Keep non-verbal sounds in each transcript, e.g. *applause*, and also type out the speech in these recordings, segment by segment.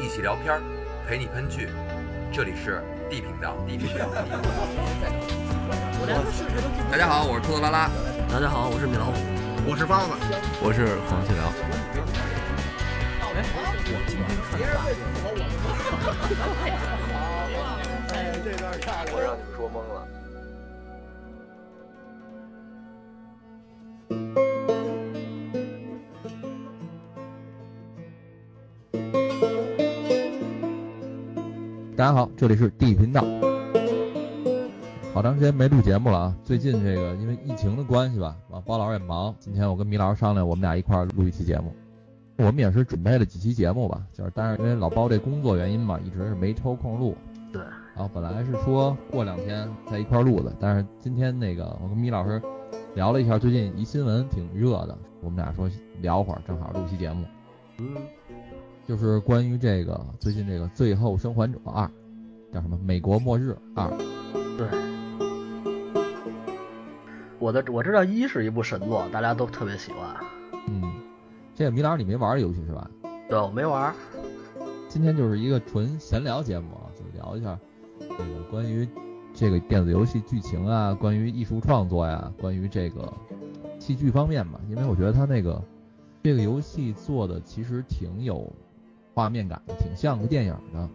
一起聊片儿，陪你喷剧。这里是 D 频道。D 频道。*laughs* 大家好，我是兔子拉拉。大家好，我是米老虎。我是包子。我是黄继辽。哎，我今天看大哎，这段太我让你们说懵了。大家好，这里是地频道。好长时间没录节目了啊！最近这个因为疫情的关系吧，啊，包老师也忙。今天我跟米老师商量，我们俩一块儿录一期节目。我们也是准备了几期节目吧，就是但是因为老包这工作原因嘛，一直是没抽空录。对。然后本来是说过两天在一块儿录的，但是今天那个我跟米老师聊了一下，最近一新闻挺热的，我们俩说聊会儿，正好录期节目。嗯。就是关于这个最近这个《最后生还者二》，叫什么《美国末日二》。对。我的我知道一是一部神作，大家都特别喜欢。嗯。这个米老师你没玩游戏是吧？对，我没玩。今天就是一个纯闲聊节目，就聊一下这个关于这个电子游戏剧情啊，关于艺术创作呀，关于这个戏剧方面吧。因为我觉得他那个这个游戏做的其实挺有。画面感挺像个电影的，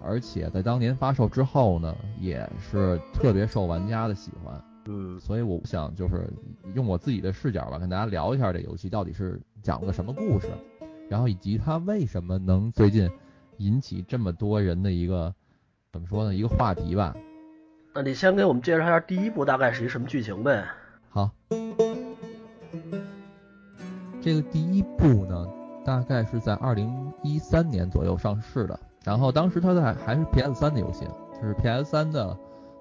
而且在当年发售之后呢，也是特别受玩家的喜欢。嗯，所以我想就是用我自己的视角吧，跟大家聊一下这游戏到底是讲了个什么故事，然后以及它为什么能最近引起这么多人的一个怎么说呢一个话题吧。那你先给我们介绍一下第一部大概是一什么剧情呗？好，这个第一部呢。大概是在二零一三年左右上市的，然后当时它在还是 PS 三的游戏，就是 PS 三的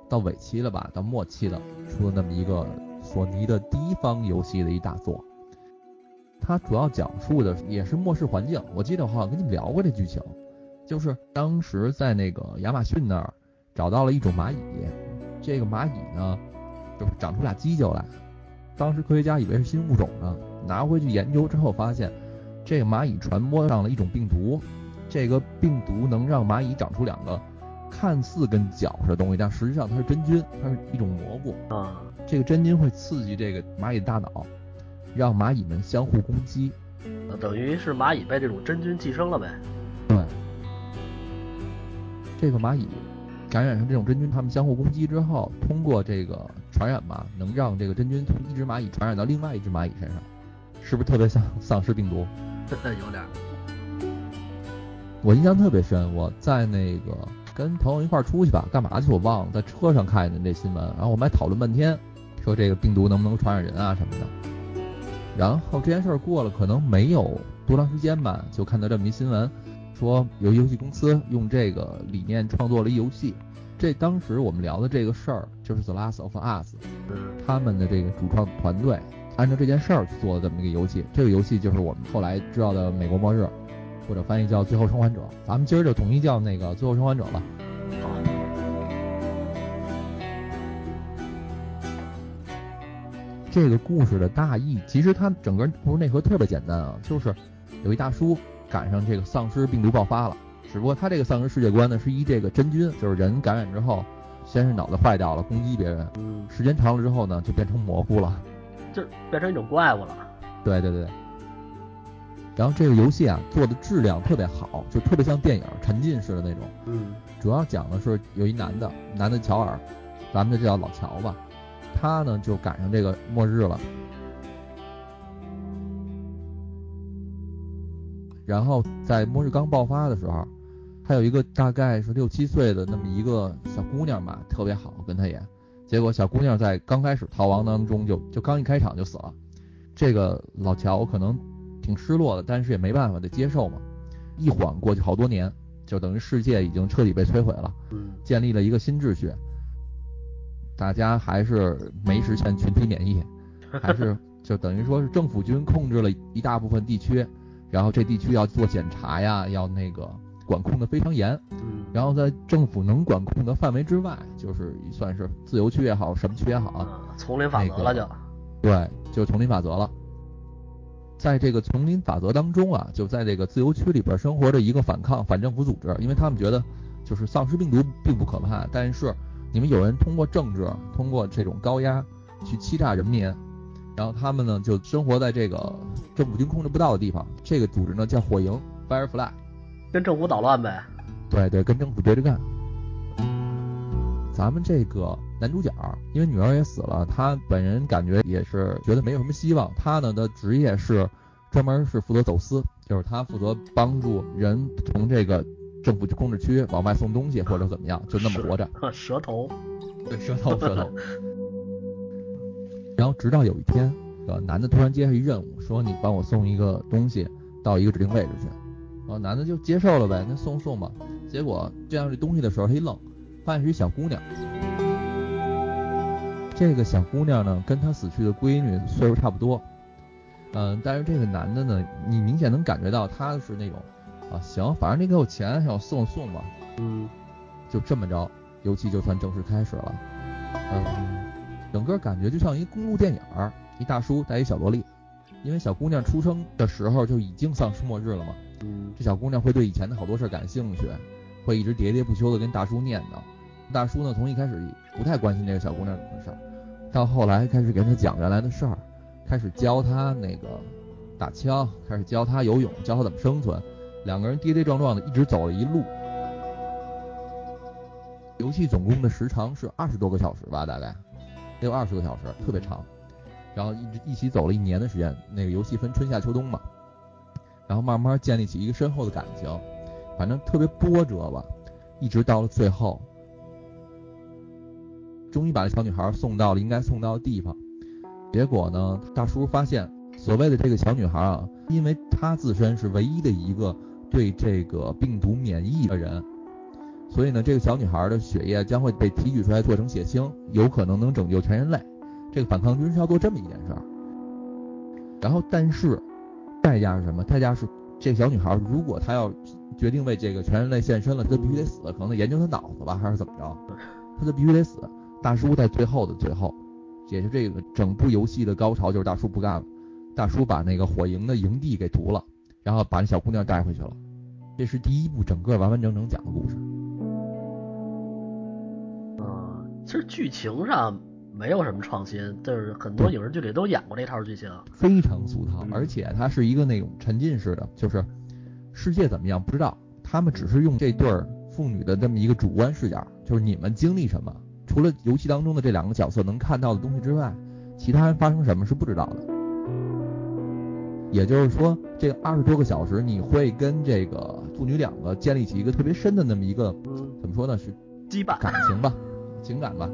到尾期了吧，到末期了，出了那么一个索尼的第一方游戏的一大作。它主要讲述的也是末世环境，我记得我好像跟你们聊过这剧情，就是当时在那个亚马逊那儿找到了一种蚂蚁，这个蚂蚁呢就是长出俩犄角来，当时科学家以为是新物种呢，拿回去研究之后发现。这个蚂蚁传播上了一种病毒，这个病毒能让蚂蚁长出两个看似跟脚似的东西，但实际上它是真菌，它是一种蘑菇啊。这个真菌会刺激这个蚂蚁的大脑，让蚂蚁们相互攻击。等于是蚂蚁被这种真菌寄生了呗？对。这个蚂蚁感染上这种真菌，它们相互攻击之后，通过这个传染嘛，能让这个真菌从一只蚂蚁传染到另外一只蚂蚁身上，是不是特别像丧尸病毒？有点，我印象特别深。我在那个跟朋友一块儿出去吧，干嘛去我忘了，在车上看见这新闻，然后我们还讨论半天，说这个病毒能不能传染人啊什么的。然后这件事儿过了，可能没有多长时间吧，就看到这么一新闻，说有游戏公司用这个理念创作了一游戏。这当时我们聊的这个事儿，就是《The Last of Us》，他们的这个主创团队。按照这件事儿去做的这么一个游戏，这个游戏就是我们后来知道的《美国末日》，或者翻译叫《最后生还者》。咱们今儿就统一叫那个《最后生还者》吧。好。这个故事的大意，其实它整个故事内核特别简单啊，就是有一大叔赶上这个丧尸病毒爆发了，只不过他这个丧尸世界观呢，是一这个真菌，就是人感染之后，先是脑子坏掉了，攻击别人，时间长了之后呢，就变成蘑菇了。就变成一种怪物了。对对对。然后这个游戏啊做的质量特别好，就特别像电影沉浸式的那种。嗯。主要讲的是有一男的，男的乔尔，咱们就叫老乔吧。他呢就赶上这个末日了。然后在末日刚爆发的时候，还有一个大概是六七岁的那么一个小姑娘吧，特别好，跟他演。结果小姑娘在刚开始逃亡当中就就刚一开场就死了，这个老乔可能挺失落的，但是也没办法得接受嘛。一晃过去好多年，就等于世界已经彻底被摧毁了，建立了一个新秩序，大家还是没实现群体免疫，还是 *laughs* 就等于说是政府军控制了一大部分地区，然后这地区要做检查呀，要那个。管控的非常严，嗯，然后在政府能管控的范围之外，就是算是自由区也好，什么区也好，丛林法则了就，对，就丛林法则了。在这个丛林法则当中啊，就在这个自由区里边生活着一个反抗反政府组织，因为他们觉得就是丧尸病毒并不可怕，但是你们有人通过政治，通过这种高压去欺诈人民，然后他们呢就生活在这个政府军控制不到的地方。这个组织呢叫火营 Firefly，跟政府捣乱呗。对对，跟政府对着干。咱们这个男主角，因为女儿也死了，他本人感觉也是觉得没有什么希望。他呢的职业是专门是负责走私，就是他负责帮助人从这个政府控制区往外送东西或者怎么样，就那么活着。*laughs* 蛇头，对，蛇头，蛇头。*laughs* 然后直到有一天，呃，男的突然接下一任务，说你帮我送一个东西到一个指定位置去。然后男的就接受了呗，那送送吧。结果这样这东西的时候，他一愣。发现是一小姑娘，这个小姑娘呢，跟她死去的闺女岁数差不多，嗯，但是这个男的呢，你明显能感觉到他是那种，啊，行，反正你给我钱，让我送送吧，嗯，就这么着，游戏就算正式开始了，嗯，整个感觉就像一公路电影，一大叔带一小萝莉，因为小姑娘出生的时候就已经丧尸末日了嘛，这小姑娘会对以前的好多事儿感兴趣，会一直喋喋不休的跟大叔念叨。大叔呢，从一开始不太关心这个小姑娘的事儿，到后来开始给她讲原来的事儿，开始教她那个打枪，开始教她游泳，教她怎么生存。两个人跌跌撞撞的一直走了一路。游戏总共的时长是二十多个小时吧，大概得有二十个小时，特别长。然后一直一起走了一年的时间。那个游戏分春夏秋冬嘛，然后慢慢建立起一个深厚的感情，反正特别波折吧，一直到了最后。终于把这小女孩送到了应该送到的地方，结果呢，大叔发现所谓的这个小女孩啊，因为她自身是唯一的一个对这个病毒免疫的人，所以呢，这个小女孩的血液将会被提取出来做成血清，有可能能拯救全人类。这个反抗军是要做这么一件事儿。然后，但是代价是什么？代价是这个小女孩如果她要决定为这个全人类献身了，她就必须得死，可能研究她脑子吧，还是怎么着？她就必须得死。大叔在最后的最后，也是这个整部游戏的高潮，就是大叔不干了。大叔把那个火营的营地给屠了，然后把那小姑娘带回去了。这是第一部整个完完整整讲的故事。啊，其实剧情上没有什么创新，就是很多影视剧里都演过这套剧情，非常俗套，而且它是一个那种沉浸式的，就是世界怎么样不知道，他们只是用这对父女的这么一个主观视角，就是你们经历什么。除了游戏当中的这两个角色能看到的东西之外，其他人发生什么是不知道的。也就是说，这二十多个小时，你会跟这个父女两个建立起一个特别深的那么一个，怎么说呢？是羁绊、感情吧，情感吧。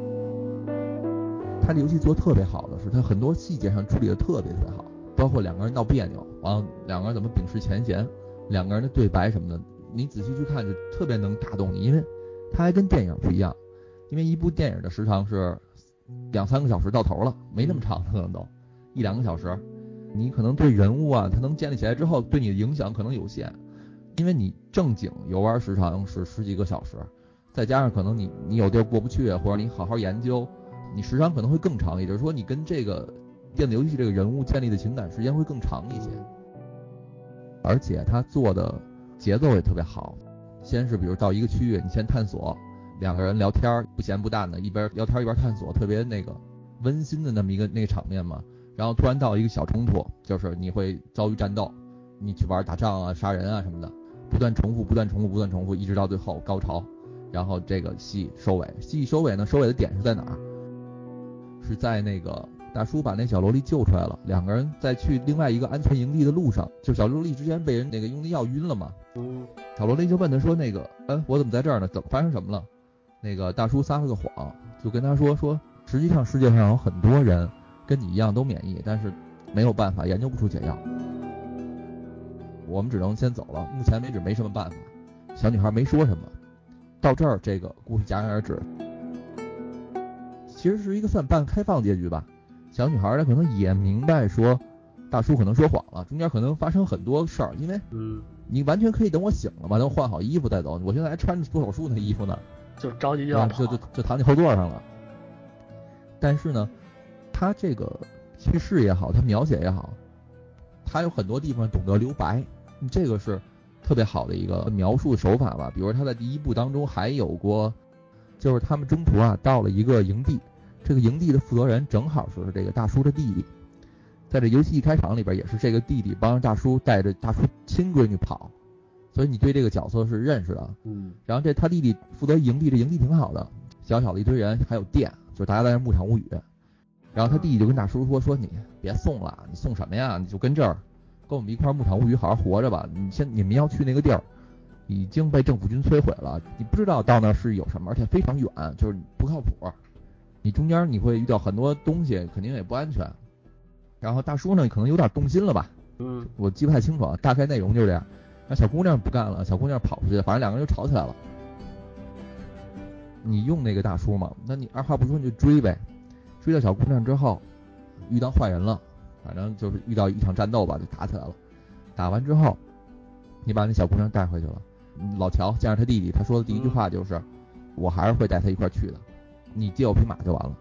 他这游戏做特别好的是，他很多细节上处理的特别特别好，包括两个人闹别扭，完了两个人怎么秉持前嫌，两个人的对白什么的，你仔细去看就特别能打动你，因为他还跟电影不一样。因为一部电影的时长是两三个小时到头了，没那么长，可能都一两个小时。你可能对人物啊，他能建立起来之后，对你的影响可能有限。因为你正经游玩时长是十几个小时，再加上可能你你有地儿过不去，或者你好好研究，你时长可能会更长。也就是说，你跟这个电子游戏这个人物建立的情感时间会更长一些。而且他做的节奏也特别好，先是比如到一个区域，你先探索。两个人聊天不咸不淡的，一边聊天一边探索，特别那个温馨的那么一个那个场面嘛。然后突然到一个小冲突，就是你会遭遇战斗，你去玩打仗啊、杀人啊什么的，不断重复、不断重复、不断重复，一直到最后高潮。然后这个戏收尾，戏收尾呢，收尾的点是在哪儿？是在那个大叔把那小萝莉救出来了，两个人在去另外一个安全营地的路上，就小萝莉之前被人那个用的药晕了嘛。小萝莉就问他说：“那个，嗯，我怎么在这儿呢？怎么发生什么了？”那个大叔撒了个谎，就跟他说说，实际上世界上有很多人跟你一样都免疫，但是没有办法研究不出解药，我们只能先走了。目前为止没什么办法。小女孩没说什么，到这儿这个故事戛然而止。其实是一个算半开放结局吧。小女孩她可能也明白说，大叔可能说谎了，中间可能发生很多事儿，因为你完全可以等我醒了嘛，等我换好衣服再走。我现在还穿着做手术那衣服呢。就着急就要跑，就就就躺你后座上了。但是呢，他这个叙事也好，他描写也好，他有很多地方懂得留白，这个是特别好的一个描述手法吧。比如他在第一部当中还有过，就是他们中途啊到了一个营地，这个营地的负责人正好是这个大叔的弟弟，在这游戏一开场里边也是这个弟弟帮着大叔带着大叔亲闺女跑，所以你对这个角色是认识的。嗯然后这他弟弟负责营地，这营地挺好的，小小的一堆人，还有电，就是大家在那牧场物语。然后他弟弟就跟大叔说：“说你别送了，你送什么呀？你就跟这儿，跟我们一块儿牧场物语好好活着吧。你先你们要去那个地儿，已经被政府军摧毁了，你不知道到那是有什么，而且非常远，就是不靠谱。你中间你会遇到很多东西，肯定也不安全。然后大叔呢，可能有点动心了吧，嗯我记不太清楚啊，大概内容就是这样。那小姑娘不干了，小姑娘跑出去，反正两个人就吵起来了。你用那个大叔嘛，那你二话不说你就追呗，追到小姑娘之后，遇到坏人了，反正就是遇到一场战斗吧，就打起来了。打完之后，你把那小姑娘带回去了。老乔见着他弟弟，他说的第一句话就是：“我还是会带他一块去的，你借我匹马就完了。”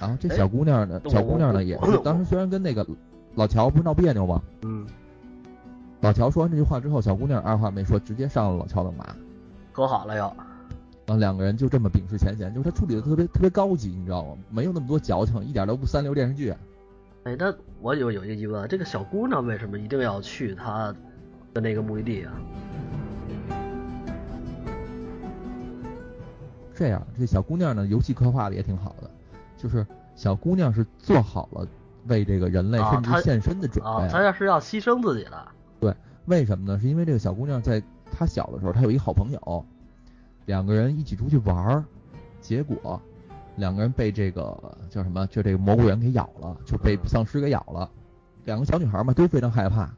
然后这小姑娘呢，哎小姑娘呢也是当时虽然跟那个老乔不是闹别扭吗？嗯，老乔说完这句话之后，小姑娘二话没说，直接上了老乔的马，和好了又。然后两个人就这么秉持前嫌，就是他处理的特别特别高级，你知道吗？没有那么多矫情，一点都不三流电视剧。哎，那我有有一个疑问，这个小姑娘为什么一定要去她的那个目的地啊？这样，这小姑娘呢，游戏刻画的也挺好的，就是小姑娘是做好了为这个人类甚至献身的准备。啊，她要是要牺牲自己的。为什么呢？是因为这个小姑娘在她小的时候，她有一好朋友，两个人一起出去玩儿，结果两个人被这个叫什么，就这个蘑菇人给咬了，就被丧尸给咬了。两个小女孩嘛都非常害怕，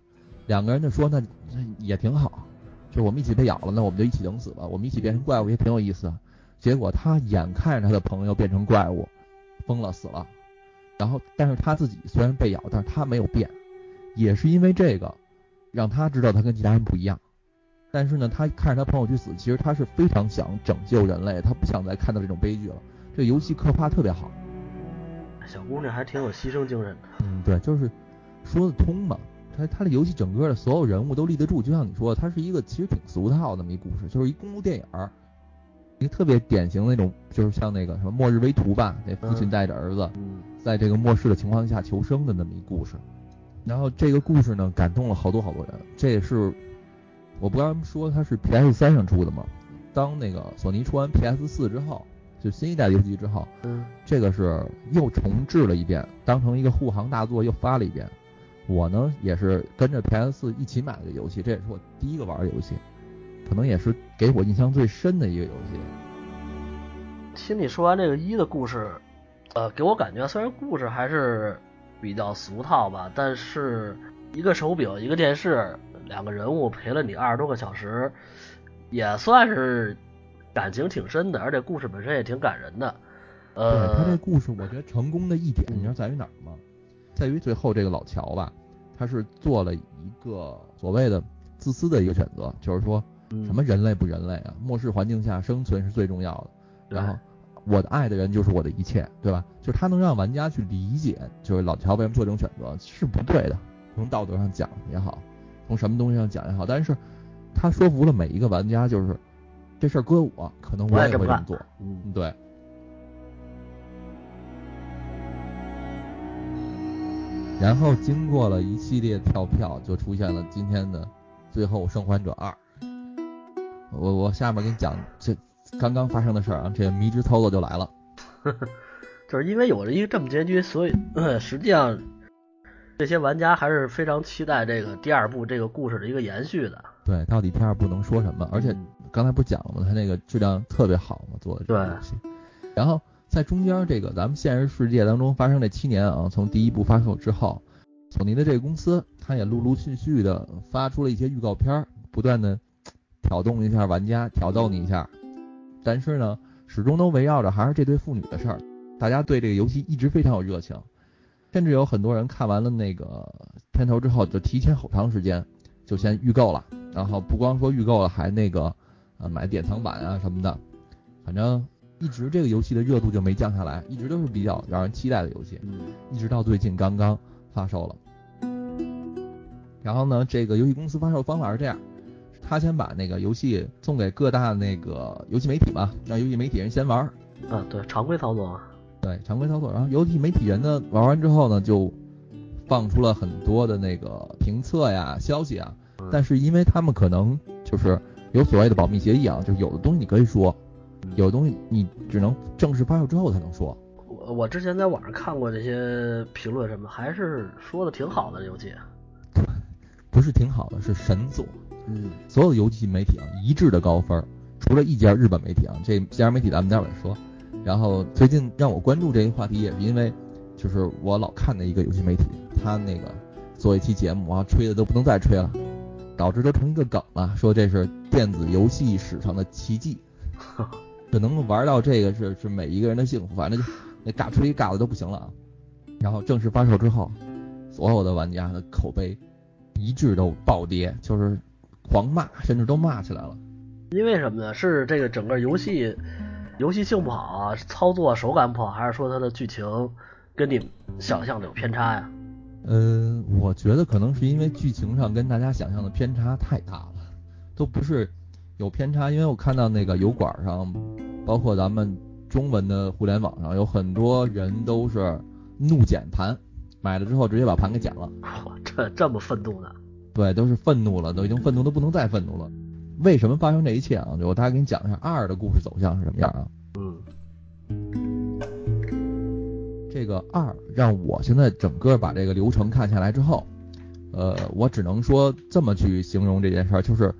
两个人就说那那也挺好，就我们一起被咬了，那我们就一起等死吧，我们一起变成怪物也挺有意思的。结果他眼看着他的朋友变成怪物，疯了死了，然后但是他自己虽然被咬，但是他没有变，也是因为这个。让他知道他跟其他人不一样。但是呢，他看着他朋友去死，其实他是非常想拯救人类，他不想再看到这种悲剧了。这游戏刻画特别好。小姑娘还挺有牺牲精神的。嗯，对，就是说得通嘛。他他的游戏整个的所有人物都立得住，就像你说的，它是一个其实挺俗套的那么一故事，就是一公路电影儿，一个特别典型的那种，就是像那个什么《末日危途》吧，那父亲带着儿子嗯在这个末世的情况下求生的那么一故事。然后这个故事呢，感动了好多好多人。这也是我不刚说它是 PS 三上出的嘛？当那个索尼出完 PS 四之后，就新一代游戏机之后，嗯这个是又重置了一遍，当成一个护航大作又发了一遍。我呢也是跟着 PS 四一起买的游戏，这也是我第一个玩的游戏，可能也是给我印象最深的一个游戏。听你说完这个一的故事，呃，给我感觉虽然故事还是比较俗套吧，但是一个手柄，一个电视，两个人物陪了你二十多个小时，也算是感情挺深的，而且故事本身也挺感人的。呃他这呃，故事，我觉得成功的一点，嗯你知道在于哪儿吗？在于最后这个老乔吧，他是做了一个所谓的自私的一个选择，就是说嗯什么人类不人类啊，末世环境下生存是最重要的。然后我的爱的人就是我的一切，对吧？就是他能让玩家去理解，就是老乔为什么做这种选择是不对的，从道德上讲也好，从什么东西上讲也好，但是他说服了每一个玩家，就是这事儿搁我，可能我也会这么做。嗯对。然后经过了一系列跳票，就出现了今天的《最后生还者二》。我我下面给你讲这刚刚发生的事儿啊，这迷之操作就来了。*laughs* 就是因为有了一个这么结局，所以、呃实际上这些玩家还是非常期待这个第二部这个故事的一个延续的。对，到底第二部能说什么？而且嗯刚才不讲了吗？它那个质量特别好嘛，做的这个对游戏。然后在中间这个咱们现实世界当中发生这七年啊，从第一部发售之后，索尼的这个公司它也陆陆续续的发出了一些预告片儿，不断的挑动一下玩家，挑逗你一下。但是呢，始终都围绕着还是这对父女的事儿，大家对这个游戏一直非常有热情，甚至有很多人看完了那个片头之后，就提前好长时间就先预购了。然后不光说预购了，还那个呃买典藏版啊什么的，反正一直这个游戏的热度就没降下来，一直都是比较让人期待的游戏，嗯，一直到最近刚刚发售了。然后呢，这个游戏公司发售方法是这样，他先把那个游戏送给各大那个游戏媒体嘛，让游戏媒体人先玩儿，啊，对，常规操作嘛。对，常规操作。然后游戏媒体人呢玩完之后呢，就放出了很多的那个评测呀、消息啊，但是因为他们可能就是有所谓的保密协议啊，就是有的东西你可以说，有的东西你只能正式发售之后才能说。我我之前在网上看过这些评论什么，还是说的挺好的游戏。*laughs* 不是挺好的，是神作。嗯，所有的游戏媒体啊一致的高分，除了一家日本媒体啊，这家媒体咱们待会儿说。然后最近让我关注这个话题，也是因为就是我老看的一个游戏媒体，他那个做一期节目啊，吹的都不能再吹了，导致都成一个梗了，说这是电子游戏史上的奇迹，*laughs* 就能够玩到这个是是每一个人的幸福，反正就那尬吹尬的都不行了啊。然后正式发售之后，所有的玩家的口碑一致都暴跌，就是狂骂，甚至都骂起来了。因为什么呢？是这个整个游戏游戏性不好啊，操作手感不好，还是说它的剧情跟你想象的有偏差呀？嗯，我觉得可能是因为剧情上跟大家想象的偏差太大了，都不是有偏差。因为我看到那个油管上，包括咱们中文的互联网上，有很多人都是怒剪盘，买了之后直接把盘给剪了。*laughs* 哇，这这么愤怒呢？对，都是愤怒了，都已经愤怒的不能再愤怒了。为什么发生这一切啊？就我大概给你讲一下二的故事走向是什么样啊？嗯这个二让我现在整个把这个流程看下来之后，呃，我只能说这么去形容这件事儿，就是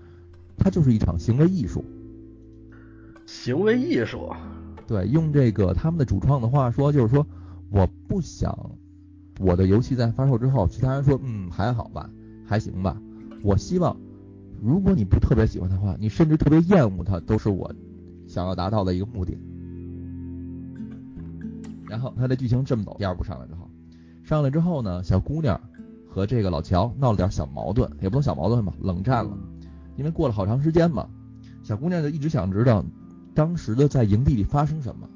它就是一场行为艺术。行为艺术。对，用这个他们的主创的话说，就是说我不想我的游戏在发售之后，其他人说嗯还好吧，还行吧。我希望如果你不特别喜欢它的话，你甚至特别厌恶他，都是我想要达到的一个目的。然后它的剧情这么走，第二部上来之后，上来之后呢，小姑娘和这个老乔闹了点小矛盾，也不能小矛盾吧，冷战了。因为过了好长时间嘛，小姑娘就一直想知道当时的在营地里发生什么。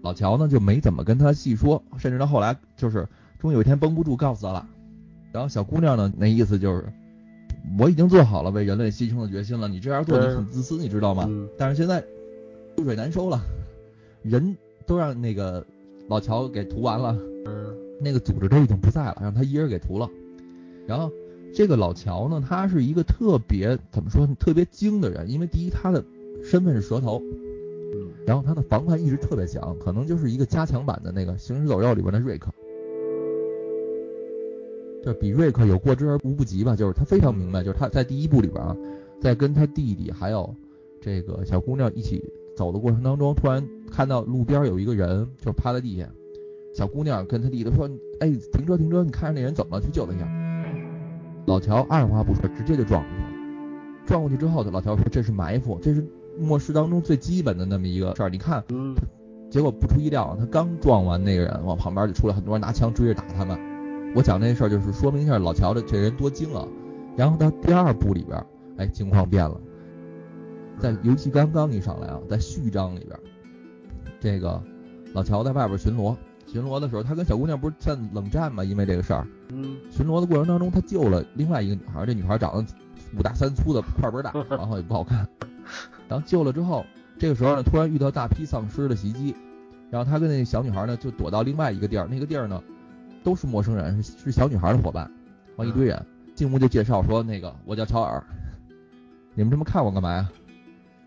老乔呢就没怎么跟她细说，甚至到后来就是终于有一天绷不住告诉她了。然后小姑娘呢那意思就是我已经做好了为人类牺牲的决心了，你这样做你很自私，你知道吗？嗯但是现在覆水难收了，人都让那个老乔给屠完了，嗯那个组织都已经不在了，让他一人给屠了。然后这个老乔呢，他是一个特别怎么说呢，特别精的人，因为第一他的身份是蛇头，嗯然后他的防范意识特别强，可能就是一个加强版的那个《行尸走肉》里边的瑞克，就比瑞克有过之而无不及吧。就是他非常明白，就是他在第一部里边啊，在跟他弟弟还有这个小姑娘一起走的过程当中，突然看到路边有一个人，就是趴在地下。小姑娘跟他弟弟说：“哎，停车停车，你看着那人怎么了？去救他一下。”老乔二话不说，直接就撞过去了。撞过去之后，老乔说：“这是埋伏，这是末世当中最基本的那么一个事儿。”你看，嗯结果不出意料，他刚撞完那个人，往旁边就出来很多人拿枪追着打他们。我讲这事儿就是说明一下老乔的这人多精啊。然后到第二部里边，哎，情况变了，在游戏刚刚一上来啊，在序章里边，这个老乔在外边巡逻，巡逻的时候，他跟小姑娘不是在冷战嘛，因为这个事儿。嗯巡逻的过程当中，他救了另外一个女孩，这女孩长得五大三粗的，块儿倍儿大，*laughs* 然后也不好看。然后救了之后，这个时候呢，突然遇到大批丧尸的袭击，然后他跟那小女孩呢就躲到另外一个地儿，那个地儿呢都是陌生人，是是小女孩的伙伴，完一堆人进屋就介绍说那个我叫乔尔，*laughs* 你们这么看我干嘛呀？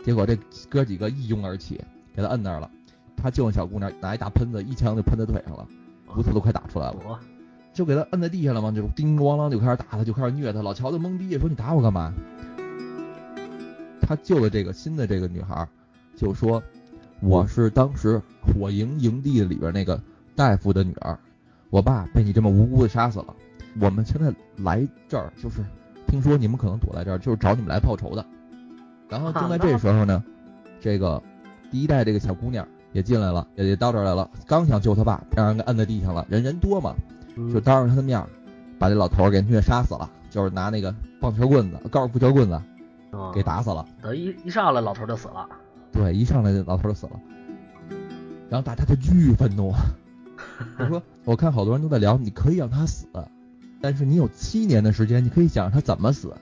结果这哥几个一拥而起，给他摁那儿了。他救那小姑娘，拿一大喷子一枪就喷他腿上了，骨头都快打出来了。就给他摁在地下了嘛，就叮咣啷就开始打他，就开始虐他。老乔就懵逼，说你打我干嘛？他救了这个新的这个女孩，就说我是当时火营营地里边那个大夫的女儿，我爸被你这么无辜的杀死了。我们现在来这儿就是听说你们可能躲在这儿，就是找你们来报仇的。然后正在这时候呢，这个第一代这个小姑娘也进来了，也也到这儿来了，刚想救他爸，让人给摁在地上了，人人多嘛，就嗯当着他的面儿把这老头儿给虐杀死了，就是拿那个棒球棍子、高尔夫球棍子啊给打死了。等一一上来老头就死了。对，一上来这老头儿就死了，然后大家就巨愤怒。我说，我看好多人都在聊，你可以让他死，但是你有七年的时间，你可以想他怎么死。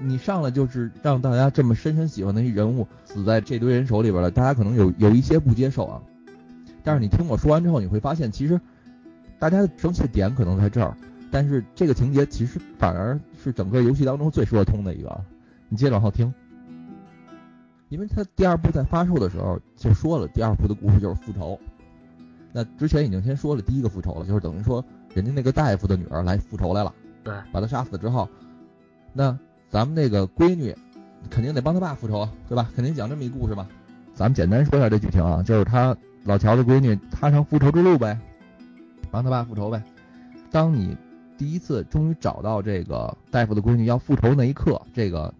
你上来就是让大家这么深深喜欢的一人物死在这堆人手里边了，大家可能有有一些不接受啊。但是你听我说完之后，你会发现其实大家生气的点可能在这儿，但是这个情节其实反而是整个游戏当中最说得通的一个。你接着往后听，因为他第二部在发售的时候就说了，第二部的故事就是复仇。那之前已经先说了第一个复仇了，就是等于说人家那个大夫的女儿来复仇来了，对，把他杀死之后，那。咱们那个闺女肯定得帮他爸复仇，对吧？肯定讲这么一故事吧。咱们简单说一下这剧情啊，就是他老乔的闺女踏上复仇之路呗，帮他爸复仇呗。当你第一次终于找到这个大夫的闺女要复仇那一刻，这个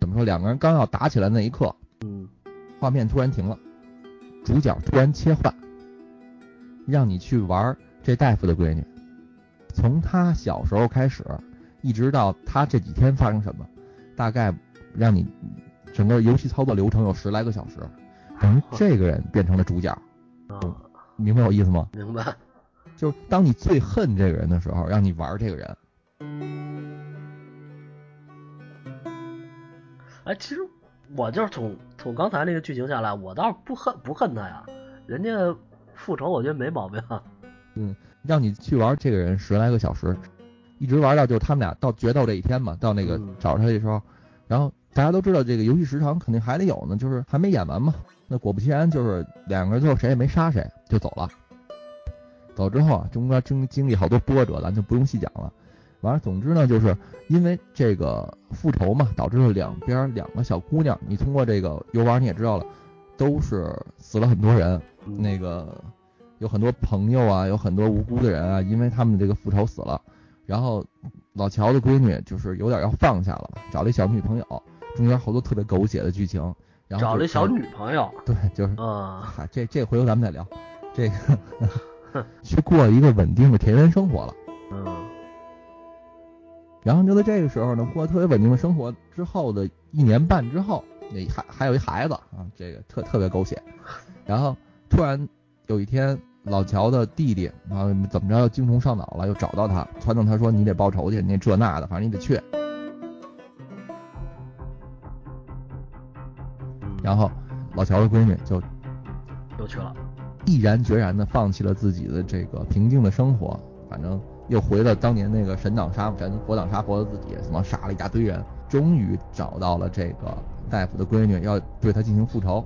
怎么说？两个人刚要打起来那一刻，嗯，画面突然停了，主角突然切换，让你去玩这大夫的闺女，从他小时候开始。一直到他这几天发生什么，大概让你整个游戏操作流程有十来个小时，等于这个人变成了主角，明白我意思吗？明白。就是当你最恨这个人的时候，让你玩这个人。哎，其实我就是从从刚才那个剧情下来，我倒是不恨不恨他呀，人家复仇我觉得没毛病。嗯，让你去玩这个人十来个小时。一直玩到就是他们俩到决斗这一天嘛，到那个找他的时候，然后大家都知道这个游戏时长肯定还得有呢，就是还没演完嘛。那果不其然，就是两个人最后谁也没杀谁就走了。走之后啊，中间经经历好多波折，咱就不用细讲了。完了，总之呢，就是因为这个复仇嘛，导致了两边两个小姑娘，你通过这个游玩你也知道了，都是死了很多人，那个有很多朋友啊，有很多无辜的人啊，因为他们这个复仇死了。然后老乔的闺女就是有点要放下了，找了一小女朋友，中间好多特别狗血的剧情。然后找了一小女朋友，对，就是啊，嗨，这这回头咱们再聊，这个 *laughs* *laughs* 去过一个稳定的田园生活了。嗯。然后就在这个时候呢，过特别稳定的生活之后的一年半之后，那还还有一孩子啊，这个特特别狗血。然后突然有一天。老乔的弟弟啊，怎么着又精虫上脑了，又找到他，撺掇他说：“你得报仇去，你这那的，反正你得去。”然后老乔的闺女就又去了，毅然决然的放弃了自己的这个平静的生活，反正又回了当年那个神挡杀神，佛挡杀佛的自己，什么杀了一大堆人，终于找到了这个大夫的闺女，要对他进行复仇。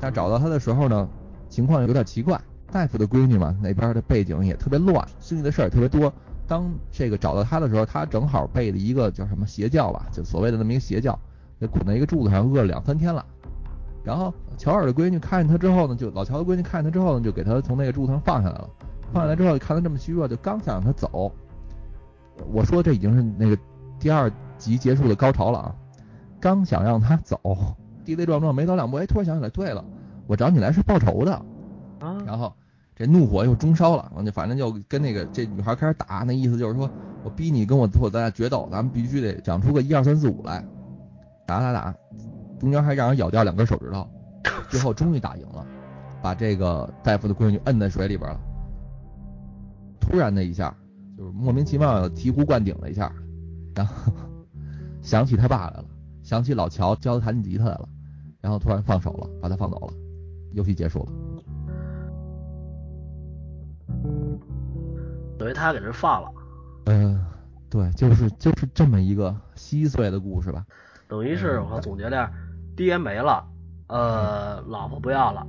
但找到他的时候呢，情况有点奇怪。大夫的闺女嘛，那边的背景也特别乱，经历的事儿也特别多。当这个找到他的时候，他正好背的一个叫什么邪教吧，就所谓的那么一个邪教，就捆在一个柱子上饿了两三天了。然后乔尔的闺女看见他之后呢，就老乔的闺女看见他之后呢，就给他从那个柱子上放下来了。放下来之后，看他这么虚弱，就刚想让他走。我说这已经是那个第二集结束的高潮了啊！刚想让他走。跌跌撞撞没走两步，哎，突然想起来，对了，我找你来是报仇的，啊，然后这怒火又中烧了，完就反正就跟那个这女孩开始打，那意思就是说我逼你跟我我咱俩决斗，咱们必须得讲出个一二三四五来，打打打，中间还让人咬掉两根手指头，最后终于打赢了，把这个大夫的闺女摁在水里边了，突然的一下，就是莫名其妙的醍醐灌顶了一下，然后 *laughs* 想起他爸来了，想起老乔教他弹吉他来了。然后突然放手了，把他放走了，游戏结束了。等于他给人放了。嗯，对，就是就是这么一个稀碎的故事吧。等于是我总结点，爹没了，呃，老婆不要了，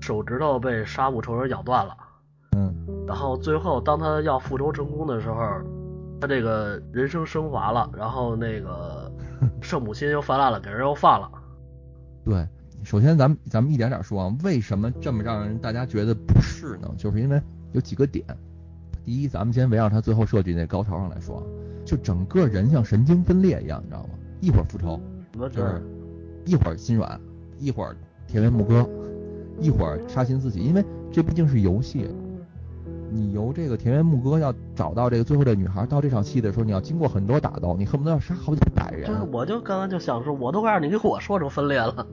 手指头被杀戮仇人咬断了。嗯。然后最后当他要复仇成功的时候，他这个人生升华了，然后那个 *laughs* 圣母心又泛滥了，给人又放了。对，首先咱们咱们一点点说啊，为什么这么让人大家觉得不适呢？就是因为有几个点。第一，咱们先围绕他最后设计那高潮上来说，就整个人像神经分裂一样，你知道吗？一会儿复仇，就是一会儿心软，一会儿田园牧歌，一会儿杀心自己，因为这毕竟是游戏。你由这个田园牧歌要找到这个最后这女孩，到这场戏的时候，你要经过很多打斗，你恨不得要杀好几百人。我就刚刚就想说，我都告诉你给我说成分裂了。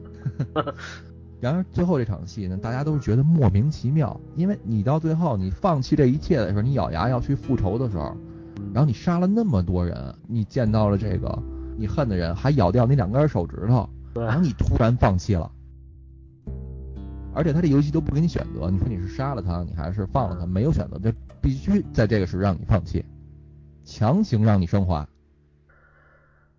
*laughs* 然而最后这场戏呢，大家都是觉得莫名其妙，因为你到最后你放弃这一切的时候，你咬牙要去复仇的时候，然后你杀了那么多人，你见到了这个你恨的人，还咬掉你两根手指头，然后你突然放弃了，而且他这游戏都不给你选择，你说你是杀了他，你还是放了他，没有选择，就必须在这个时让你放弃，强行让你升华。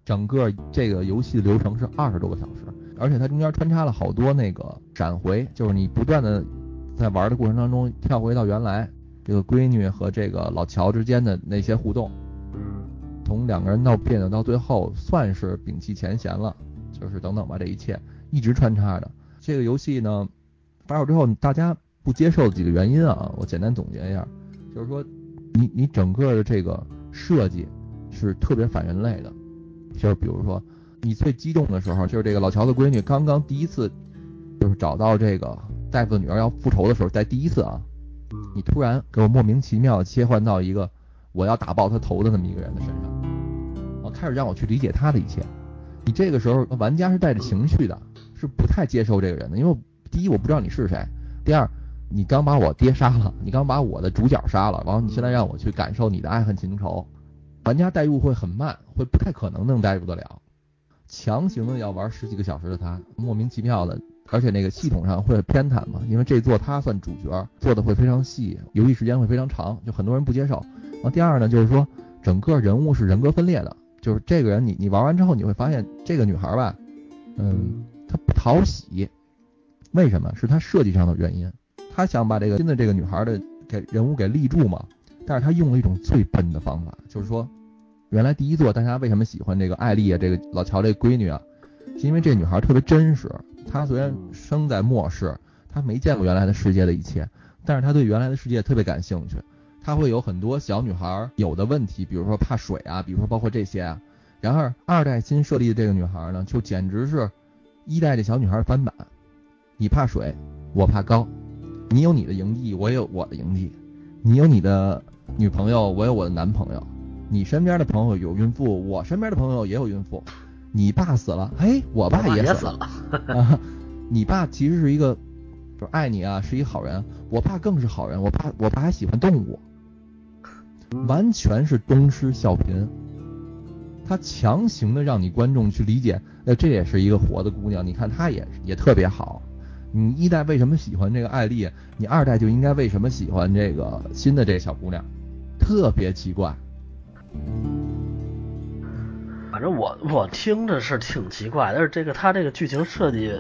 整个这个游戏的流程是二十多个小时，而且它中间穿插了好多那个闪回，就是你不断的在玩的过程当中跳回到原来这个闺女和这个老乔之间的那些互动，嗯从两个人闹别扭到最后算是摒弃前嫌了，就是等等吧，这一切一直穿插着。这个游戏呢发售之后，大家不接受的几个原因啊，我简单总结一下，就是说你你整个的这个设计是特别反人类的，就是比如说你最激动的时候，就是这个老乔的闺女刚刚第一次就是找到这个大夫的女儿要复仇的时候，在第一次啊，嗯你突然给我莫名其妙切换到一个我要打爆他头的那么一个人的身上，啊，开始让我去理解他的一切。你这个时候玩家是带着情绪的，是不太接受这个人的，因为第一我不知道你是谁，第二你刚把我爹杀了，你刚把我的主角杀了，然后你现在让我去感受你的爱恨情仇，玩家代入会很慢，会不太可能能代入得了。强行的要玩十几个小时的他，莫名其妙的，而且那个系统上会偏袒嘛，因为这座他算主角，做的会非常细，游戏时间会非常长，就很多人不接受。然后第二呢，就是说整个人物是人格分裂的，就是这个人你你玩完之后你会发现这个女孩吧，嗯，她不讨喜，为什么？是他设计上的原因，他想把这个新的这个女孩的给人物给立住嘛，但是他用了一种最笨的方法，就是说。原来第一座大家为什么喜欢这个艾丽啊？这个老乔这闺女啊，是因为这女孩特别真实。她虽然生在末世，她没见过原来的世界的一切，但是她对原来的世界特别感兴趣。她会有很多小女孩有的问题，比如说怕水啊，比如说包括这些啊。然而二代新设立的这个女孩呢，就简直是一代这小女孩的翻版。你怕水，我怕高；你有你的营地，我也有我的营地；你有你的女朋友，我有我的男朋友。你身边的朋友有孕妇，我身边的朋友也有孕妇。你爸死了，哎，我爸也死了。啊，你爸其实是一个，就是爱你啊，是一好人。我爸更是好人，我爸我爸还喜欢动物，完全是东施效颦。他强行的让你观众去理解，呃，这也是一个活的姑娘。你看她也也特别好。你一代为什么喜欢这个艾丽？你二代就应该为什么喜欢这个新的这小姑娘？特别奇怪。反正我我听着是挺奇怪，但是这个他这个剧情设计，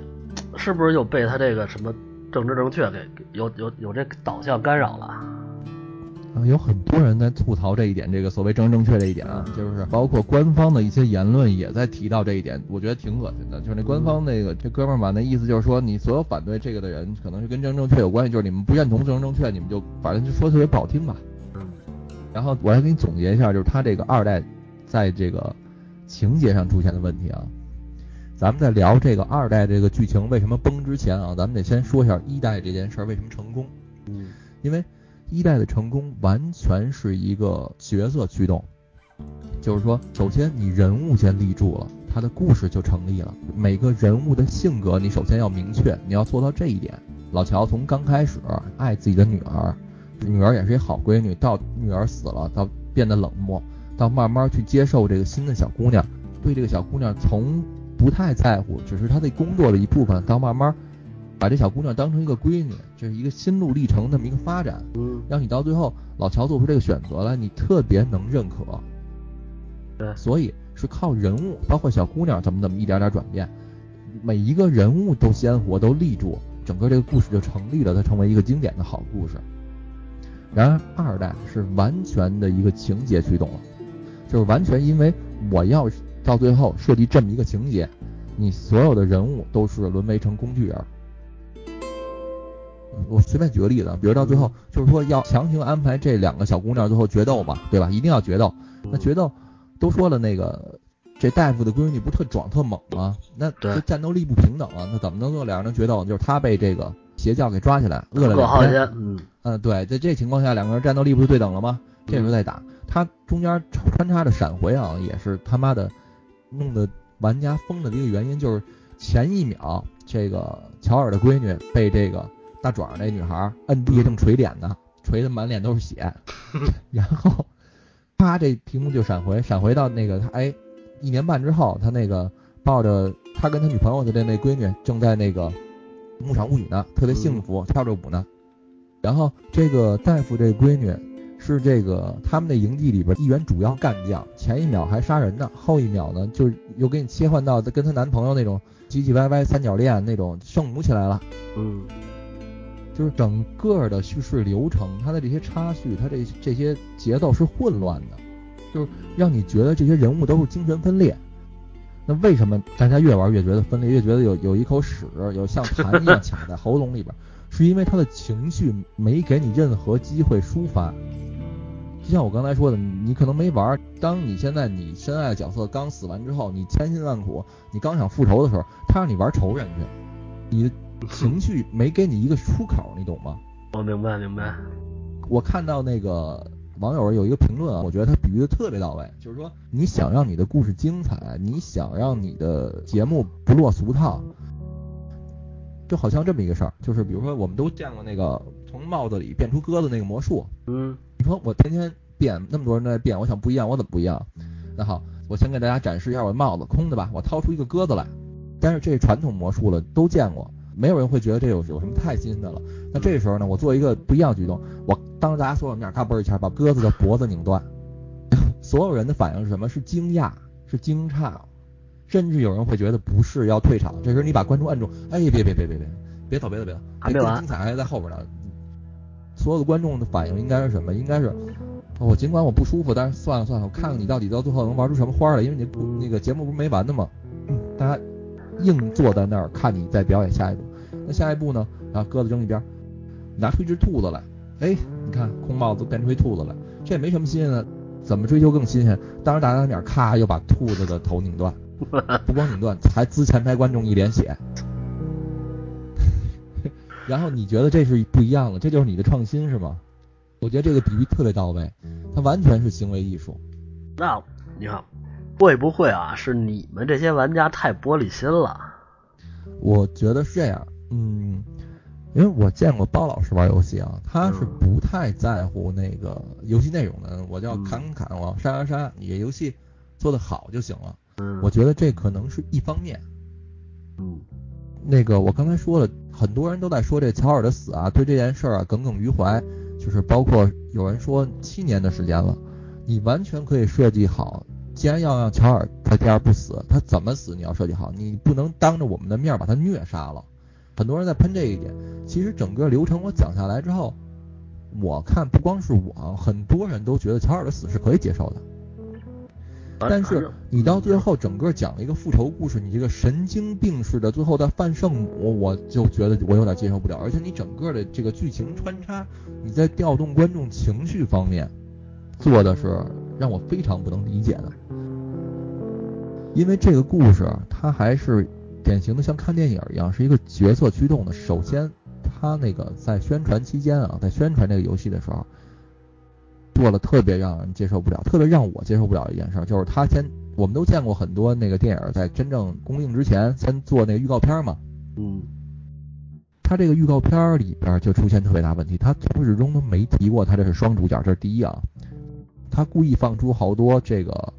是不是又被他这个什么政治正确给有有有这导向干扰了？啊，有很多人在吐槽这一点，这个所谓政治正确这一点啊，就是包括官方的一些言论也在提到这一点，我觉得挺恶心的。就是那官方那个这哥们儿吧，那意思就是说，你所有反对这个的人，可能是跟政治正确有关系，就是你们不认同政治正确，你们就反正就说特别不好听吧。嗯。然后我来给你总结一下，就是他这个二代在这个情节上出现的问题啊。咱们在聊这个二代这个剧情为什么崩之前啊，咱们得先说一下一代这件事儿为什么成功。嗯。因为一代的成功完全是一个角色驱动，就是说，首先你人物先立住了，他的故事就成立了。每个人物的性格你首先要明确，你要做到这一点。老乔从刚开始爱自己的女儿。女儿也是一好闺女，到女儿死了，到变得冷漠，到慢慢去接受这个新的小姑娘，对这个小姑娘从不太在乎，只是她的工作的一部分，到慢慢把这小姑娘当成一个闺女，这是一个心路历程那么一个发展。嗯，让你到最后老乔做出这个选择来，你特别能认可。对，所以是靠人物，包括小姑娘怎么怎么一点点转变，每一个人物都鲜活，都立住，整个这个故事就成立了，它成为一个经典的好故事。然而二代是完全的一个情节驱动了，就是完全因为我要到最后设计这么一个情节，你所有的人物都是沦为成工具人。我随便举个例子，比如到最后就是说要强行安排这两个小姑娘最后决斗嘛，对吧？一定要决斗。那决斗都说了，那个这大夫的闺女不特壮特猛吗？那这战斗力不平等啊，那怎么能做两个人决斗？就是他被这个邪教给抓起来，饿了两天。嗯嗯，对，在这情况下，两个人战斗力不是对等了吗？这时候再打，他中间穿插着闪回啊，也是他妈的弄得玩家疯了的一个原因，就是前一秒这个乔尔的闺女被这个大壮那女孩摁地下正捶脸呢，捶得满脸都是血，*laughs* 然后啪这屏幕就闪回，闪回到那个他哎一年半之后，他那个抱着他跟他女朋友的这那闺女正在那个牧场物语呢，特别幸福，跳着舞呢。然后这个大夫这闺女是这个他们那营地里边一员主要干将，前一秒还杀人呢，后一秒呢就又给你切换到跟她男朋友那种唧唧歪歪三角恋那种圣母起来了。嗯，就是整个的叙事流程，它的这些插叙，它这这些节奏是混乱的，就是让你觉得这些人物都是精神分裂。那为什么大家越玩越觉得分裂，越觉得有有一口屎，有像痰一样卡在喉咙里边？*laughs* 是因为他的情绪没给你任何机会抒发。就像我刚才说的，你可能没玩。当你现在你深爱的角色刚死完之后，你千辛万苦，你刚想复仇的时候，他让你玩仇人去，你情绪没给你一个出口，你懂吗？我明白明白。我看到那个网友有一个评论啊，我觉得他比喻的特别到位，就是说你想让你的故事精彩，你想让你的节目不落俗套。就好像这么一个事儿，就是比如说我们都见过那个从帽子里变出鸽子那个魔术，嗯，你说我天天变，那么多人在变，我想不一样，我怎么不一样？那好，我先给大家展示一下我的帽子，空的吧，我掏出一个鸽子来，但是这传统魔术了，都见过，没有人会觉得这有有什么太新的了。那这时候呢，我做一个不一样的举动，我当着大家所有面咔嘣一下把鸽子的脖子拧断，*laughs* 所有人的反应是什么？是惊讶，是惊诧。甚至有人会觉得不是要退场，这时候你把观众摁住，哎，别别别别别别走别走别走，还没完，精彩还在后边呢。所有的观众的反应应该是什么？应该是我尽管我不舒服，但是算了算了，我看看你到底到最后能玩出什么花来，因为你那个节目不是没完的吗？大家硬坐在那儿看你再表演下一步。那下一步呢？然后鸽子扔一边，拿出一只兔子来，哎，你看空帽子变出一兔子来，这也没什么新鲜的，怎么追求更新鲜？当着大家的面，咔又把兔子的头拧断。不光拧断，*laughs* 还滋前排观众一脸血。*laughs* 然后你觉得这是不一样的，这就是你的创新是吗？我觉得这个比喻特别到位，它完全是行为艺术。那你好，会不会啊？是你们这些玩家太玻璃心了？我觉得是这样，嗯，因为我见过包老师玩游戏啊，他是不太在乎那个游戏内容的，我叫砍砍砍，我要杀杀杀，你这游戏做得好就行了。我觉得这可能是一方面。嗯，那个我刚才说了，很多人都在说这乔尔的死啊，对这件事儿啊耿耿于怀，就是包括有人说七年的时间了，你完全可以设计好，既然要让乔尔在第二部死，他怎么死你要设计好，你不能当着我们的面把他虐杀了。很多人在喷这一点，其实整个流程我讲下来之后，我看不光是我，很多人都觉得乔尔的死是可以接受的。但是你到最后整个讲了一个复仇故事，你这个神经病似的，最后的范圣母，我就觉得我有点接受不了。而且你整个的这个剧情穿插，你在调动观众情绪方面做的是让我非常不能理解的。因为这个故事它还是典型的像看电影一样，是一个角色驱动的。首先，他那个在宣传期间啊，在宣传这个游戏的时候。做了特别让人接受不了，特别让我接受不了一件事，就是他先，我们都见过很多那个电影在真正公映之前先做那个预告片嘛，嗯，他这个预告片里边就出现特别大问题，他从始终都没提过他这是双主角，这是第一啊，他故意放出好多这个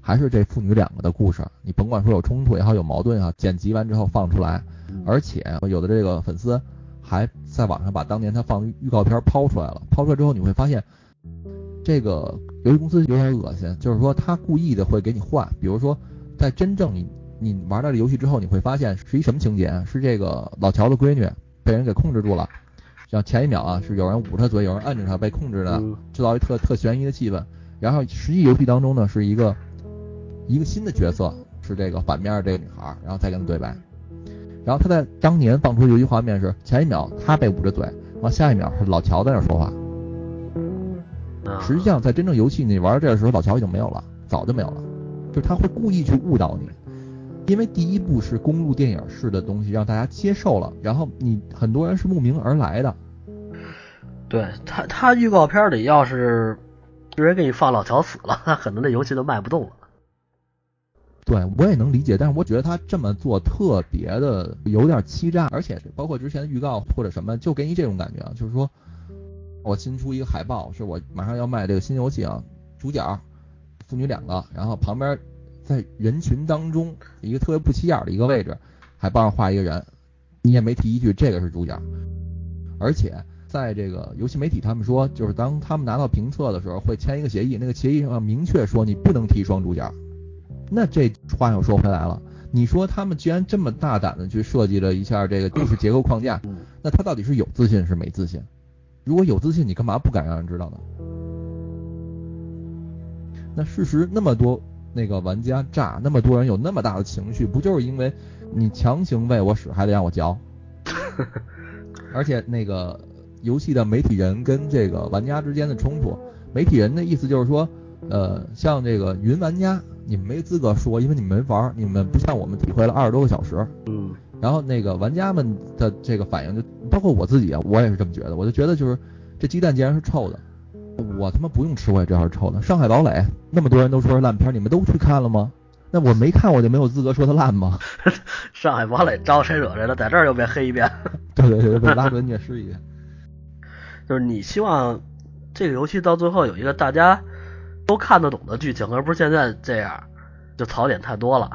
还是这父女两个的故事，你甭管说有冲突也好，有矛盾也好，剪辑完之后放出来，而且有的这个粉丝还在网上把当年他放预告片抛出来了，抛出来之后你会发现。这个游戏公司有点恶心，就是说他故意的会给你换，比如说在真正你你玩到这游戏之后，你会发现是一什么情节？是这个老乔的闺女被人给控制住了，像前一秒啊是有人捂他嘴，有人摁着他被控制的，制造一特特悬疑的气氛。然后实际游戏当中呢是一个一个新的角色，是这个反面这个女孩，然后再跟他对白。然后他在当年放出游戏画面是前一秒他被捂着嘴，然后下一秒是老乔在那说话。实际上，在真正游戏你玩这的时候，老乔已经没有了，早就没有了。就是他会故意去误导你，因为第一部是公路电影式的东西，让大家接受了，然后你很多人是慕名而来的。对他，他预告片里要是直接给你放老乔死了，那可能这游戏都卖不动了。对我也能理解，但是我觉得他这么做特别的有点欺诈，而且包括之前的预告或者什么，就给你这种感觉啊，就是说我新出一个海报，是我马上要卖这个新游戏啊，主角父女两个，然后旁边在人群当中一个特别不起眼的一个位置，还帮着画一个人，你也没提一句这个是主角，而且在这个游戏媒体他们说，就是当他们拿到评测的时候会签一个协议，那个协议上明确说你不能提双主角。那这话又说回来了，你说他们既然这么大胆的去设计了一下这个故事结构框架，嗯那他到底是有自信是没自信？如果有自信，你干嘛不敢让人知道呢？那事实那么多那个玩家炸，那么多人有那么大的情绪，不就是因为你强行喂我屎，还得让我嚼？*laughs* 而且那个游戏的媒体人跟这个玩家之间的冲突，媒体人的意思就是说，呃，像这个云玩家，你们没资格说，因为你们没玩儿，你们不像我们体会了二十多个小时。嗯然后那个玩家们的这个反应就包括我自己啊，我也是这么觉得，我就觉得就是这鸡蛋既然是臭的，我他妈不用吃我也知道是臭的。上海堡垒那么多人都说是烂片，你们都去看了吗？那我没看我就没有资格说它烂吗？*laughs* 上海堡垒招谁惹谁了，在这儿又被黑一遍。*laughs* 对对对，被拉出来虐尸一遍。*laughs* 就是你希望这个游戏到最后有一个大家都看得懂的剧情，而不是现在这样，就槽点太多了。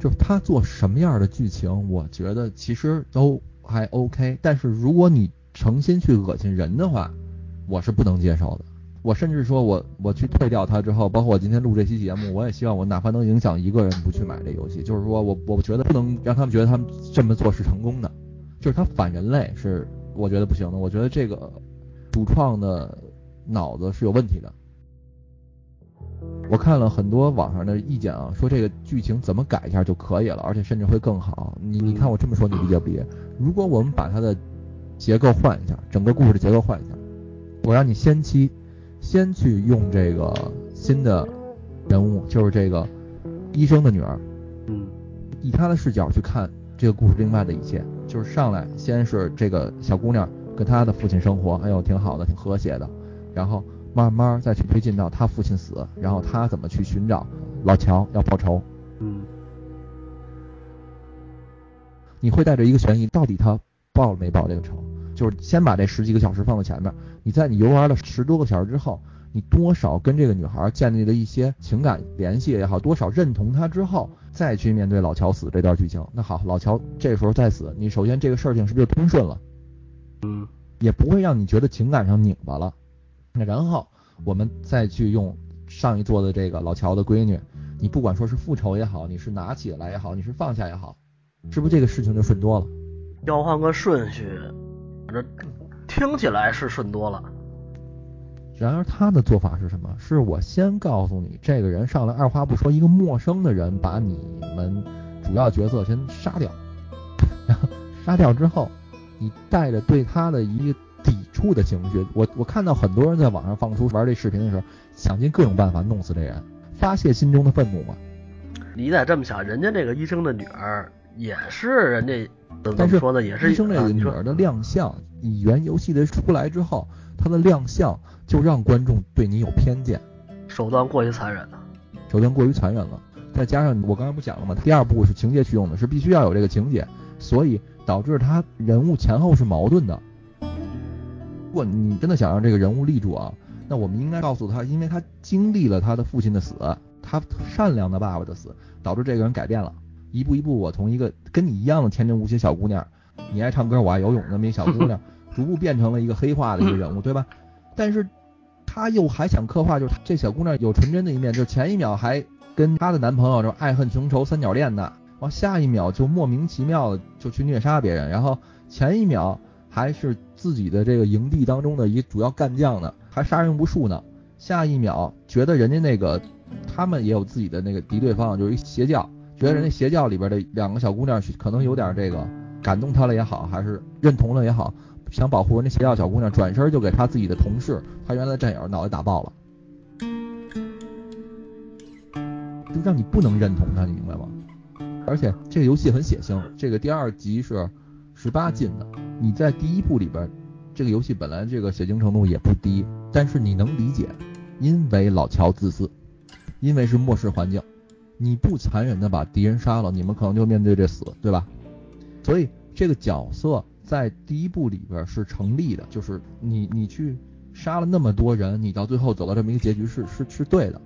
就是他做什么样的剧情，我觉得其实都还 OK。但是如果你诚心去恶心人的话，我是不能接受的。我甚至说我我去退掉它之后，包括我今天录这期节目，我也希望我哪怕能影响一个人不去买这游戏，就是说我我觉得不能让他们觉得他们这么做是成功的，就是他反人类是我觉得不行的。我觉得这个主创的脑子是有问题的。我看了很多网上的意见啊，说这个剧情怎么改一下就可以了，而且甚至会更好。你你看我这么说，你理解不理解？如果我们把它的结构换一下，整个故事结构换一下，我让你先期先去用这个新的人物，就是这个医生的女儿，嗯。以她的视角去看这个故事另外的一切，就是上来先是这个小姑娘跟她的父亲生活，哎呦挺好的，挺和谐的，然后慢慢再去推进到她父亲死，然后她怎么去寻找老乔要报仇，嗯。你会带着一个悬疑，到底他报了没报这个仇？就是先把这十几个小时放在前面，你在你游玩了十多个小时之后，你多少跟这个女孩建立了一些情感联系也好，多少认同她之后，再去面对老乔死这段剧情。那好，老乔这时候再死，你首先这个事情是不是就通顺了？嗯也不会让你觉得情感上拧巴了。那然后我们再去用上一座的这个老乔的闺女，你不管说是复仇也好，你是拿起来也好，你是放下也好，是不是这个事情就顺多了？调换个顺序，反正听起来是顺多了。然而他的做法是什么？是我先告诉你，这个人上来二话不说，一个陌生的人把你们主要角色先杀掉，然 *laughs* 后杀掉之后，你带着对他的一个抵触的情绪，我我看到很多人在网上放出玩这视频的时候，想尽各种办法弄死这人，发泄心中的愤怒嘛。你得这么想，人家这个医生的女儿也是人家怎么但是说呢？也是医生这个女儿的亮相，你原游戏的出来之后，她的亮相就让观众对你有偏见。手段过于残忍了。手段过于残忍了，再加上我刚才不讲了吗？第二部是情节驱动的，是必须要有这个情节，所以导致他人物前后是矛盾的。如果你真的想让这个人物立住啊，那我们应该告诉他，因为他经历了他的父亲的死，他善良的爸爸的死，导致这个人改变了，一步一步，我从一个跟你一样的天真无邪小姑娘，你爱唱歌，我爱游泳的那么一小姑娘，*laughs* 逐步变成了一个黑化的一个人物，对吧？但是她又还想刻画，就是这小姑娘有纯真的一面，就是前一秒还跟她的男朋友就爱恨情仇三角恋呢，完下一秒就莫名其妙的就去虐杀别人，然后前一秒还是自己的这个营地当中的一个主要干将呢，还杀人无数呢，下一秒觉得人家那个他们也有自己的那个敌对方，就是一邪教，觉得人家邪教里边的两个小姑娘可能有点这个感动他了也好，还是认同了也好。想保护人家邪教小姑娘，转身就给他自己的同事，他原来的战友脑袋打爆了，就让你不能认同他，你明白吗？而且这个游戏很血腥，这个第二集是十八禁的。你在第一部里边，这个游戏本来这个血腥程度也不低，但是你能理解，因为老乔自私，因为是末世环境，你不残忍的把敌人杀了，你们可能就面对这死，对吧？所以这个角色在第一部里边是成立的，就是你你去杀了那么多人，你到最后走到这么一个结局是是是对的。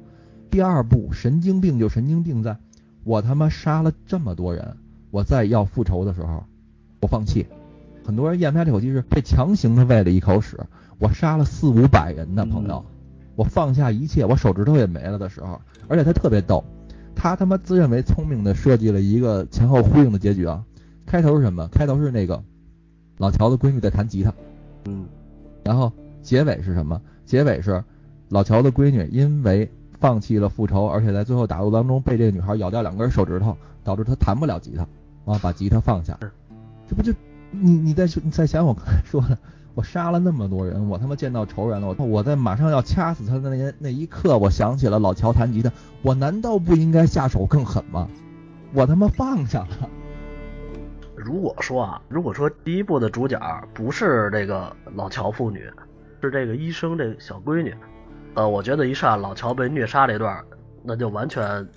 第二部神经病就神经病在，我他妈杀了这么多人，我再要复仇的时候，我放弃。很多人咽不下这口气是被强行的喂了一口屎。我杀了四五百人的朋友，我放下一切，我手指头也没了的时候，而且他特别逗，他他妈自认为聪明的设计了一个前后呼应的结局啊。开头是什么？开头是那个老乔的闺女在弹吉他，嗯，然后结尾是什么？结尾是老乔的闺女因为放弃了复仇，而且在最后打斗当中被这个女孩咬掉两根手指头，导致她弹不了吉他，啊，把吉他放下。这不就你你再你在想我刚才说的。我杀了那么多人，我他妈见到仇人了。我我在马上要掐死他的那那一刻，我想起了老乔弹吉他。我难道不应该下手更狠吗？我他妈放下了。如果说啊，如果说第一部的主角不是这个老乔父女，是这个医生这个小闺女，呃，我觉得一上老乔被虐杀这段，那就完全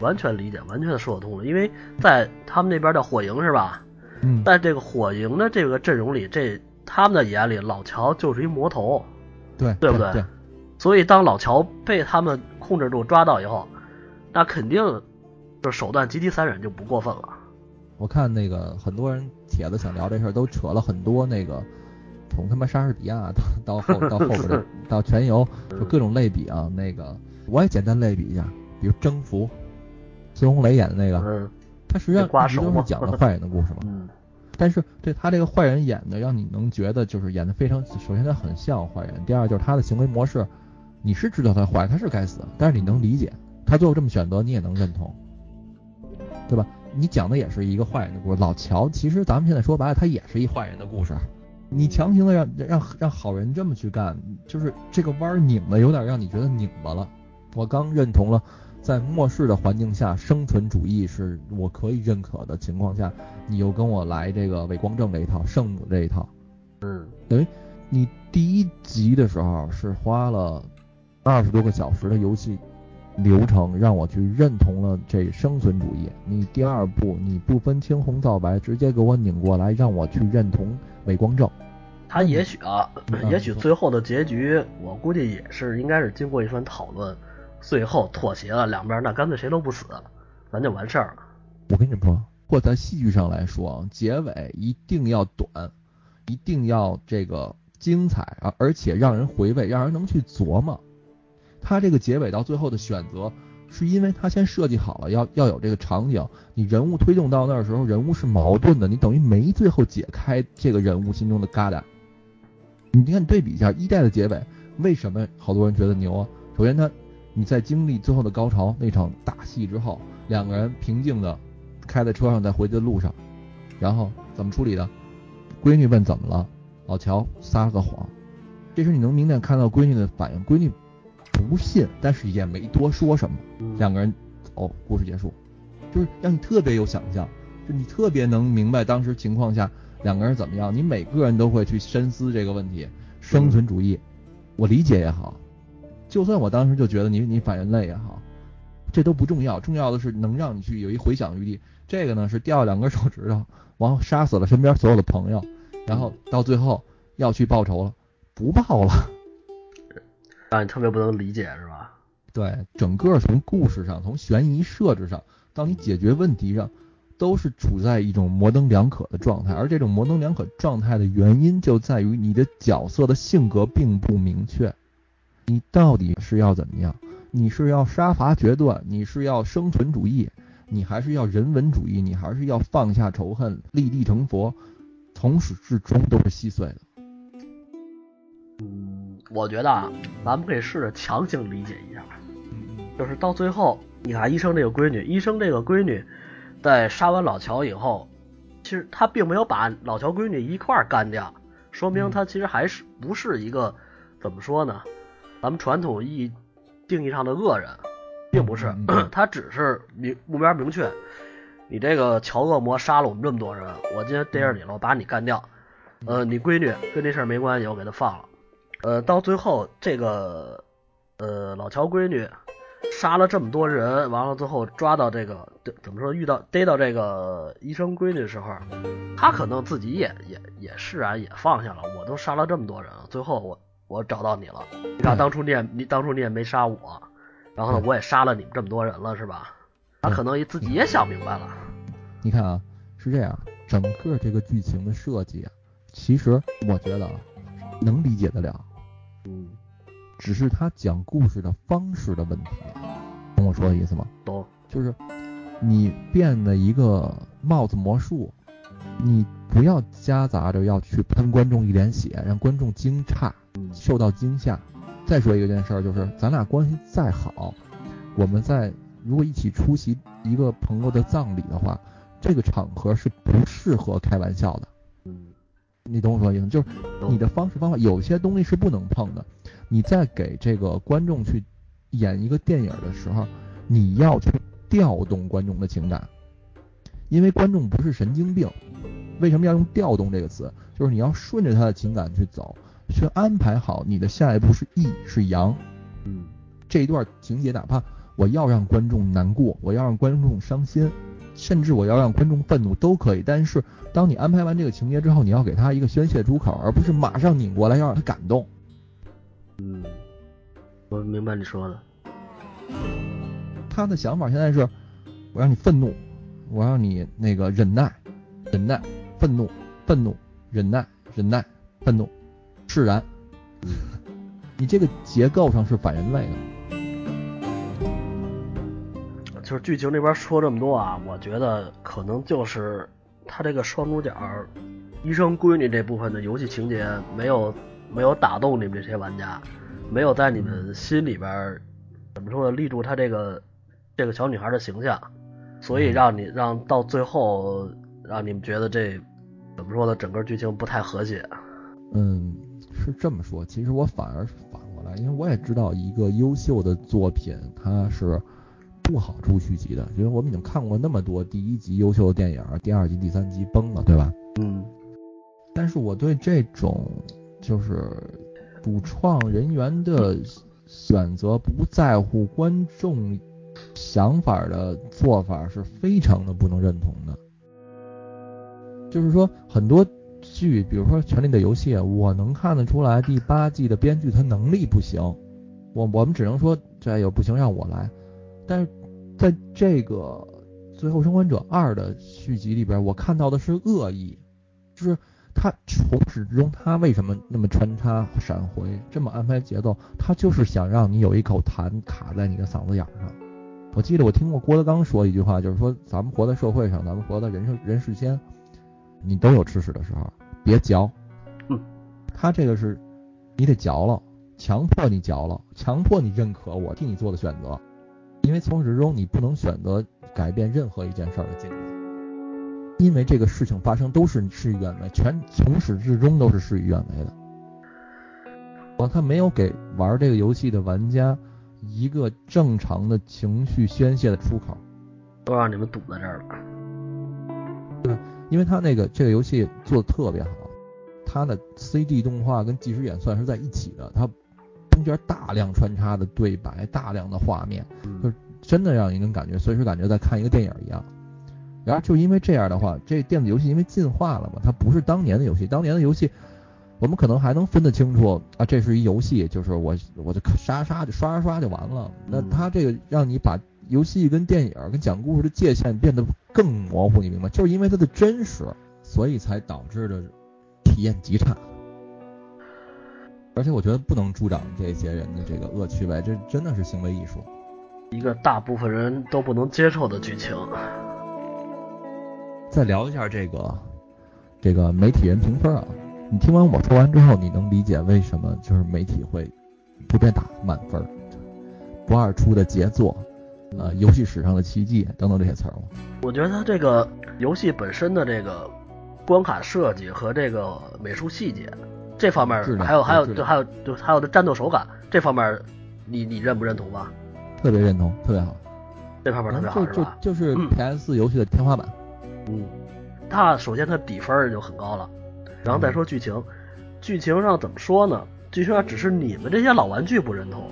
完全理解，完全说得通了。因为在他们那边叫火营是吧？嗯。在这个火营的这个阵容里，这。他们的眼里，老乔就是一魔头，对对不对？所以当老乔被他们控制住、抓到以后，那肯定就手段极其残忍，就不过分了。我看那个很多人帖子想聊这事儿，都扯了很多那个从他妈莎士比亚到 *laughs* 到后到后边 *laughs* 到全游，就各种类比啊。那个我也简单类比一下，比如征服，孙红雷演的那个，他实际上是讲的坏人的故事嘛。*laughs* 但是对他这个坏人演的，让你能觉得就是演的非常，首先他很像坏人，第二就是他的行为模式，你是知道他坏，他是该死，但是你能理解他最后这么选择，你也能认同，对吧？你讲的也是一个坏人的故事。老乔其实咱们现在说白了，他也是一坏人的故事。你强行的让让让好人这么去干，就是这个弯拧的有点让你觉得拧巴了。我刚认同了。在末世的环境下，生存主义是我可以认可的情况下，你又跟我来这个伪光正这一套，圣母这一套，嗯，等于你第一集的时候是花了二十多个小时的游戏流程让我去认同了这生存主义，你第二步你不分青红皂白直接给我拧过来让我去认同伪光正，他也许啊，也许最后的结局我估计也是应该是经过一番讨论。最后妥协了，两边那干脆谁都不死，咱就完事儿了。我跟你说，或在戏剧上来说，结尾一定要短，一定要这个精彩啊，而且让人回味，让人能去琢磨。他这个结尾到最后的选择，是因为他先设计好了要要有这个场景，你人物推动到那儿时候，人物是矛盾的，你等于没最后解开这个人物心中的疙瘩。你看，你对比一下一代的结尾，为什么好多人觉得牛啊？首先他。你在经历最后的高潮那场大戏之后，两个人平静的开在车上，在回去的路上，然后怎么处理的？闺女问怎么了？老乔撒了个谎。这时你能明显看到闺女的反应，闺女不信，但是也没多说什么。两个人哦，故事结束，就是让你特别有想象，就你特别能明白当时情况下两个人怎么样，你每个人都会去深思这个问题，生存主义，我理解也好。就算我当时就觉得你你反人类也好，这都不重要，重要的是能让你去有一回想余地。这个呢是掉两根手指头，然后杀死了身边所有的朋友，然后到最后要去报仇了，不报了，*laughs* 让你特别不能理解是吧？对，整个从故事上，从悬疑设置上，到你解决问题上，都是处在一种模棱两可的状态。而这种模棱两可状态的原因，就在于你的角色的性格并不明确。你到底是要怎么样？你是要杀伐决断，你是要生存主义，你还是要人文主义？你还是要放下仇恨，立地成佛？从始至终都是稀碎的。嗯，我觉得啊，咱们可以试着强行理解一下，就是到最后，你看医生这个闺女，医生这个闺女，在杀完老乔以后，其实他并没有把老乔闺女一块干掉，说明他其实还是不是一个怎么说呢？咱们传统意义定义上的恶人，并不是，*clears throat* 他只是明目标明确。你这个乔恶魔杀了我们这么多人，我今天逮着你了，我把你干掉。呃，你闺女跟这事儿没关系，我给她放了。呃，到最后这个呃老乔闺女杀了这么多人，完了最后抓到这个怎么说遇到逮到这个医生闺女的时候，他可能自己也也也释然也放下了。我都杀了这么多人了，最后我我找到你了。你看当初你也你当初你也没杀我，然后呢我也杀了你们这么多人了，是吧？他可能自己也想明白了。你看啊，是这样，整个这个剧情的设计啊，其实我觉得能理解得了。嗯。只是他讲故事的方式的问题，懂我说的意思吗？懂。就是你变的一个帽子魔术，你不要夹杂着要去喷观众一脸血，让观众惊诧、受到惊吓。再说一个件事儿，就是咱俩关系再好，我们在如果一起出席一个朋友的葬礼的话，这个场合是不适合开玩笑的。嗯，你懂我说意思？就是你的方式方法，有些东西是不能碰的。你在给这个观众去演一个电影的时候，你要去调动观众的情感，因为观众不是神经病。为什么要用“调动”这个词？就是你要顺着他的情感去走，去安排好你的下一步是义是阳。嗯，这一段情节，哪怕我要让观众难过，我要让观众伤心，甚至我要让观众愤怒都可以。但是当你安排完这个情节之后，你要给他一个宣泄出口，而不是马上拧过来要让他感动。嗯，我明白你说的。他的想法现在是，我让你愤怒，我让你那个忍耐，忍耐，愤怒，愤怒，忍耐，忍耐，愤怒，释然。嗯 *laughs* 你这个结构上是反人类的。就是剧情这边说这么多啊，我觉得可能就是他这个双主角医生闺女这部分的游戏情节没有。没有打动你们这些玩家，没有在你们心里边怎么说呢立住他这个这个小女孩的形象，所以让你让到最后让你们觉得这怎么说呢整个剧情不太和谐。嗯，是这么说。其实我反而反过来，因为我也知道一个优秀的作品它是不好出续集的，因为我们已经看过那么多第一集优秀的电影，第二集、第三集崩了，对吧？嗯。但是我对这种。就是主创人员的选择，不在乎观众想法的做法是非常的不能认同的。就是说，很多剧，比如说《权力的游戏》，我能看得出来，第八季的编剧他能力不行。我我们只能说，这有不行让我来。但是在这个《最后生还者二》的续集里边，我看到的是恶意，就是。他从始至终，他为什么那么穿插闪回，这么安排节奏？他就是想让你有一口痰卡在你的嗓子眼上。我记得我听过郭德纲说一句话，就是说咱们活在社会上，咱们活在人生人世间，你都有吃屎的时候，别嚼。嗯，他这个是，你得嚼了，强迫你嚼了，强迫你认可我替你做的选择，因为从始至终你不能选择改变任何一件事儿的结果。因为这个事情发生都是事与愿违，全从始至终都是事与愿违的。我他没有给玩这个游戏的玩家一个正常的情绪宣泄的出口，都让你们堵在这儿了。对，因为它那个这个游戏做的特别好，它的 CD 动画跟即时演算是在一起的，它中间大量穿插的对白，大量的画面，就是真的让人感觉随时感觉在看一个电影一样。然后就因为这样的话，这电子游戏因为进化了嘛，它不是当年的游戏。当年的游戏，我们可能还能分得清楚啊，这是一游戏，就是我我就刷刷就刷刷刷就完了。那它这个让你把游戏跟电影跟讲故事的界限变得更模糊，你明白？就是因为它的真实，所以才导致的体验极差。而且我觉得不能助长这些人的这个恶趣味，这真的是行为艺术，一个大部分人都不能接受的剧情。再聊一下这个这个媒体人评分啊，你听完我说完之后，你能理解为什么就是媒体会普遍打满分，不二出的杰作，呃，游戏史上的奇迹等等这些词儿吗？我觉得它这个游戏本身的这个关卡设计和这个美术细节这方面，还有还有就还有就还有的战斗手感这方面，你你认不认同吧？特别认同，特别好，这方面特别好是吧？就就是 PS 游戏的天花板。嗯，它首先它底分就很高了，然后再说剧情，剧情上怎么说呢？剧情上只是你们这些老玩具不认同，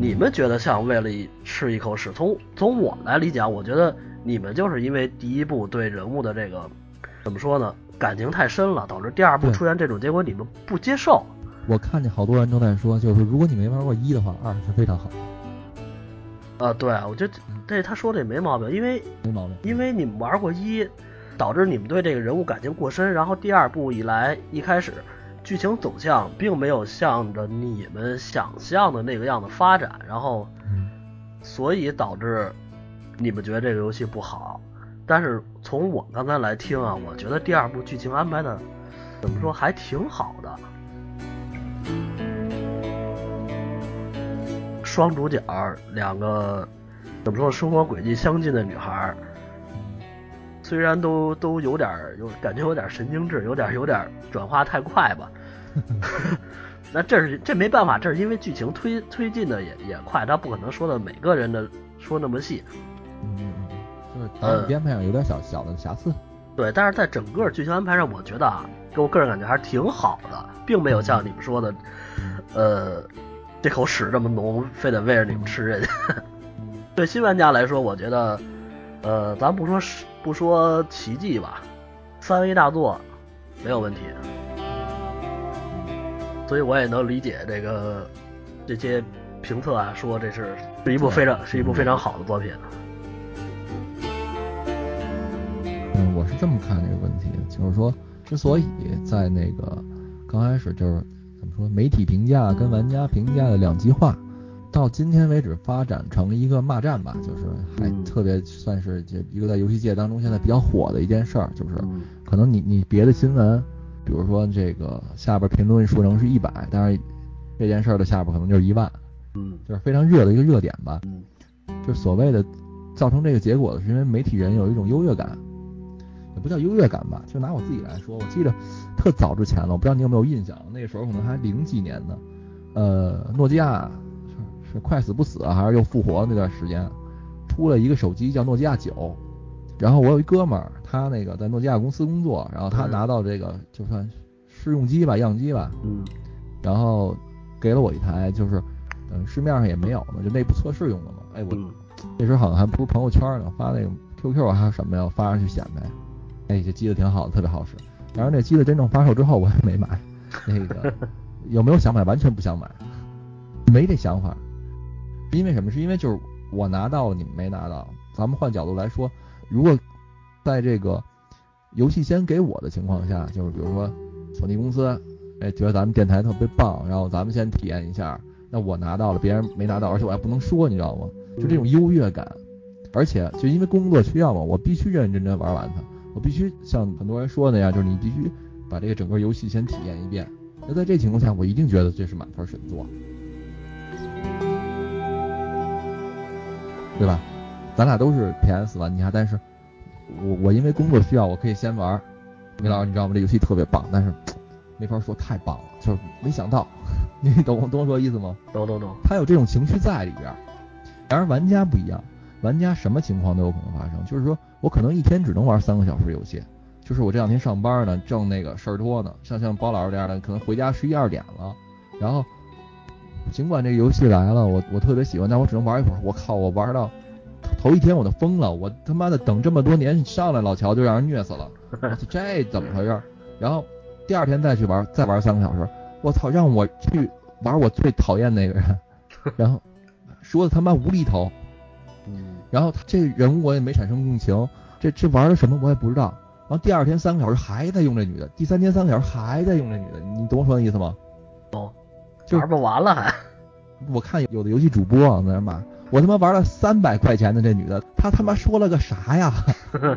你们觉得像为了一吃一口屎，从从我来理解，我觉得你们就是因为第一部对人物的这个怎么说呢，感情太深了，导致第二部出现这种结果你们不接受。我看见好多人都在说，就是如果你没玩过一的话，二是非常好，啊，对，我觉得这他说的也没毛病，因为没毛病。因为你们玩过一，导致你们对这个人物感情过深，然后第二部以来，一开始剧情走向并没有向着你们想象的那个样子发展，然后嗯，所以导致你们觉得这个游戏不好。但是从我刚才来听啊，我觉得第二部剧情安排的怎么说还挺好的。双主角两个怎么说生活轨迹相近的女孩儿，虽然都都有点儿有感觉有点儿神经质，有点儿有点儿转化太快吧。*laughs* 那这是这没办法，这是因为剧情推推进的也也快，他不可能说的每个人的说那么细。嗯嗯嗯，就是导演编排上有点小小的瑕疵。对，但是在整个剧情安排上，我觉得啊，给我个人感觉还是挺好的，并没有像你们说的，呃，这口屎这么浓，非得喂着你们吃人家。对新玩家来说，我觉得，呃，咱不说是不说奇迹吧，三维大作没有问题，所以我也能理解这个这些评测啊，说这是是一部非常是一部非常好的作品。嗯，我是这么看这个问题，就是说，之所以在那个刚开始就是怎么说，媒体评价跟玩家评价的两极化，到今天为止发展成一个骂战吧，就是还嗯特别算是这一个在游戏界当中现在比较火的一件事儿，就是嗯可能你你别的新闻，比如说这个下边评论数能是一百，但是这件事儿的下边可能就是一万，嗯就是非常热的一个热点吧。嗯就是所谓的造成这个结果的，是因为媒体人有一种优越感，也不叫优越感吧，就拿我自己来说，我记得特早之前了，我不知道你有没有印象，那个时候可能还零几年呢，呃，诺基亚快死不死啊还是又复活那段时间，出了一个手机叫诺基亚九，然后我有一哥们儿，他那个在诺基亚公司工作，然后他嗯拿到这个就算试用机吧，样机吧，嗯然后给了我一台，就是嗯市面上也没有嘛，就内部测试用的嘛，哎我。嗯那时候好像还不是朋友圈呢，发那个 QQ 还是什么呀，我发上去显摆。哎，这机子挺好的，特别好使。然后那机子真正发售之后，我也没买。那个 *laughs* 有没有想买？完全不想买，没这想法。是因为什么？是因为就是我拿到了，你们没拿到。咱们换角度来说，如果在这个游戏先给我的情况下，就是比如说索尼公司，哎，觉得咱们电台特别棒，然后咱们先体验一下。那我拿到了，别人没拿到，而且我还不能说，你知道吗？就这种优越感，而且就因为工作需要嘛，我必须认认真真玩完它，我必须像很多人说的那样，就是你必须把这个整个游戏先体验一遍。那在这情况下，我一定觉得这是满分神作，对吧？咱俩都是 PS 玩家，但是我我因为工作需要，我可以先玩。米老师，你知道吗？这游戏特别棒，但是没法说太棒了，就是没想到，*laughs* 你懂我懂我说意思吗？懂懂懂，他有这种情绪在里边儿。然而玩家不一样，玩家什么情况都有可能发生。就是说我可能一天只能玩三个小时游戏，就是我这两天上班呢，正那个事儿多呢。像像包老师这样的，可能回家十一二点了，然后尽管这个游戏来了，我我特别喜欢，但我只能玩一会儿。我靠，我玩到头一天我都疯了，我他妈的等这么多年上来老乔就让人虐死了，*laughs* 这怎么回事儿？然后第二天再去玩，再玩三个小时，我操，让我去玩我最讨厌那个人，*laughs* 然后说的他妈无厘头，嗯然后他这人物我也没产生共情，这这玩的什么我也不知道。然后第二天三个小时还在用这女的，第三天三个小时还在用这女的，你懂我说的意思吗？懂，就玩不完了还。*laughs* 我看有的游戏主播啊在那骂，我他妈玩了三百块钱的这女的，她他妈说了个啥呀？*laughs*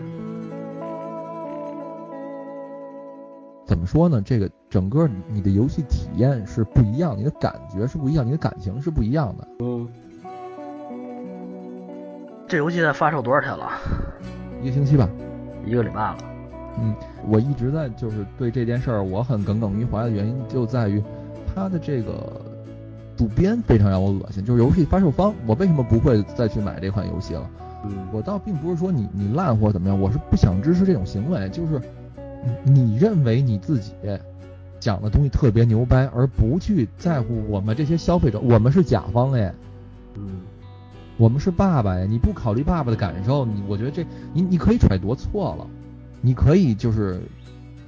怎么说呢？这个整个你的游戏体验是不一样，你的感觉是不一样，你的感情是不一样的。嗯，这游戏在发售多少天了？一个星期吧，一个礼拜了。嗯，我一直在就是对这件事儿我很耿耿于怀的原因就在于它的这个主编非常让我恶心，就是游戏发售方，我为什么不会再去买这款游戏了？嗯。我倒并不是说你你烂或者怎么样，我是不想支持这种行为，就是你认为你自己讲的东西特别牛掰，而不去在乎我们这些消费者，我们是甲方哎，嗯，我们是爸爸呀，你不考虑爸爸的感受，你我觉得这你你可以揣度错了，你可以就是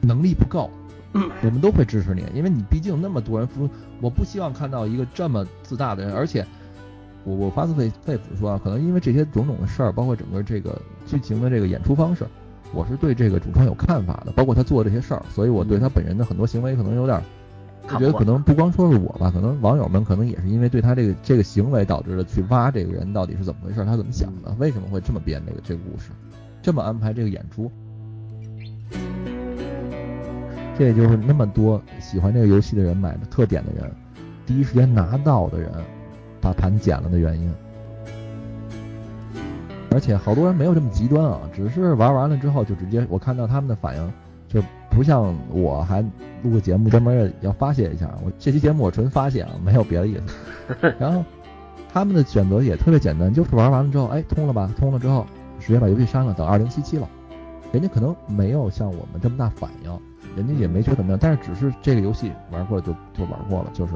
能力不够，我们都会支持你，因为你毕竟那么多人付出，我不希望看到一个这么自大的人，而且我我发自肺肺腑说啊，可能因为这些种种的事儿，包括整个这个剧情的这个演出方式，我是对这个主创有看法的，包括他做的这些事儿，所以我对他本人的很多行为可能有点。我觉得可能不光说是我吧，可能网友们可能也是因为对他这个这个行为导致的去挖这个人到底是怎么回事，他怎么想的，为什么会这么编这个这个故事，这么安排这个演出，这也就是那么多喜欢这个游戏的人买的特点的人，第一时间拿到的人，把盘捡了的原因。而且好多人没有这么极端啊，只是玩完了之后就直接，我看到他们的反应就不像我还录个节目专门要发泄一下，我这期节目我纯发泄啊，没有别的意思。*laughs* 然后他们的选择也特别简单，就是玩完了之后，哎，通了吧，通了之后直接把游戏删了，等二零七七了。人家可能没有像我们这么大反应，人家也没觉得怎么样，但是只是这个游戏玩过了就就玩过了，就是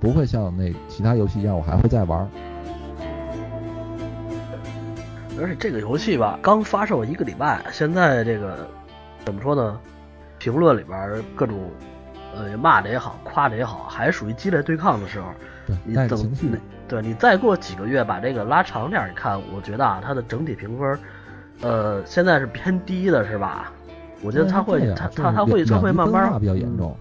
不会像那其他游戏一样，我还会再玩。而且这个游戏吧，刚发售一个礼拜，现在这个怎么说呢？评论里边各种呃骂的也好，夸的也好，还属于激烈对抗的时候。你等。对你再过几个月把这个拉长点，你看，我觉得啊，它的整体评分，呃，现在是偏低的，是吧？我觉得他会，他他他会，他会慢慢。比较严重。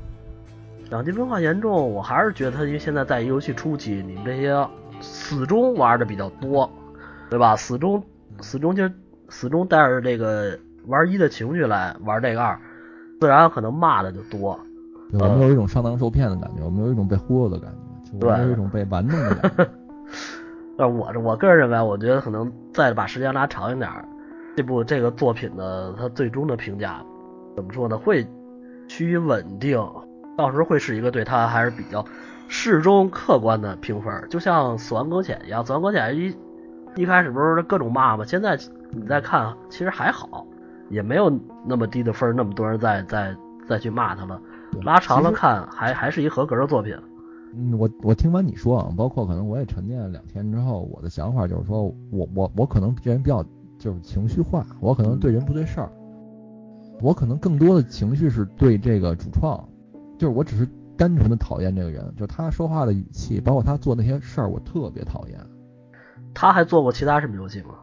两极分化严重，我还是觉得他，因为现在在游戏初期，你们这些死忠玩的比较多，对吧？死忠。死忠就死忠带着这个玩一的情绪来玩这个二，自然可能骂的就多。我们有一种上当受骗的感觉，我们有一种被忽悠的感觉，我们有一种被玩弄的感觉。*laughs* *laughs* 但我我个人认为，我觉得可能再把时间拉长一点，这部这个作品的它最终的评价怎么说呢？会趋于稳定，到时候会是一个对他还是比较适中客观的评分，就像《死亡搁浅》一样，《死亡搁浅》一。一开始不是各种骂吗？现在你再看，其实还好，也没有那么低的分，那么多人在在再去骂他了。拉长了看，还还是一合格的作品。嗯，我我听完你说啊，包括可能我也沉淀了两天之后，我的想法就是说我我我可能这人比较就是情绪化，我可能对人不对事儿，我可能更多的情绪是对这个主创，就是我只是单纯的讨厌这个人，就他说话的语气，包括他做那些事儿，我特别讨厌。他还做过其他什么游戏吗？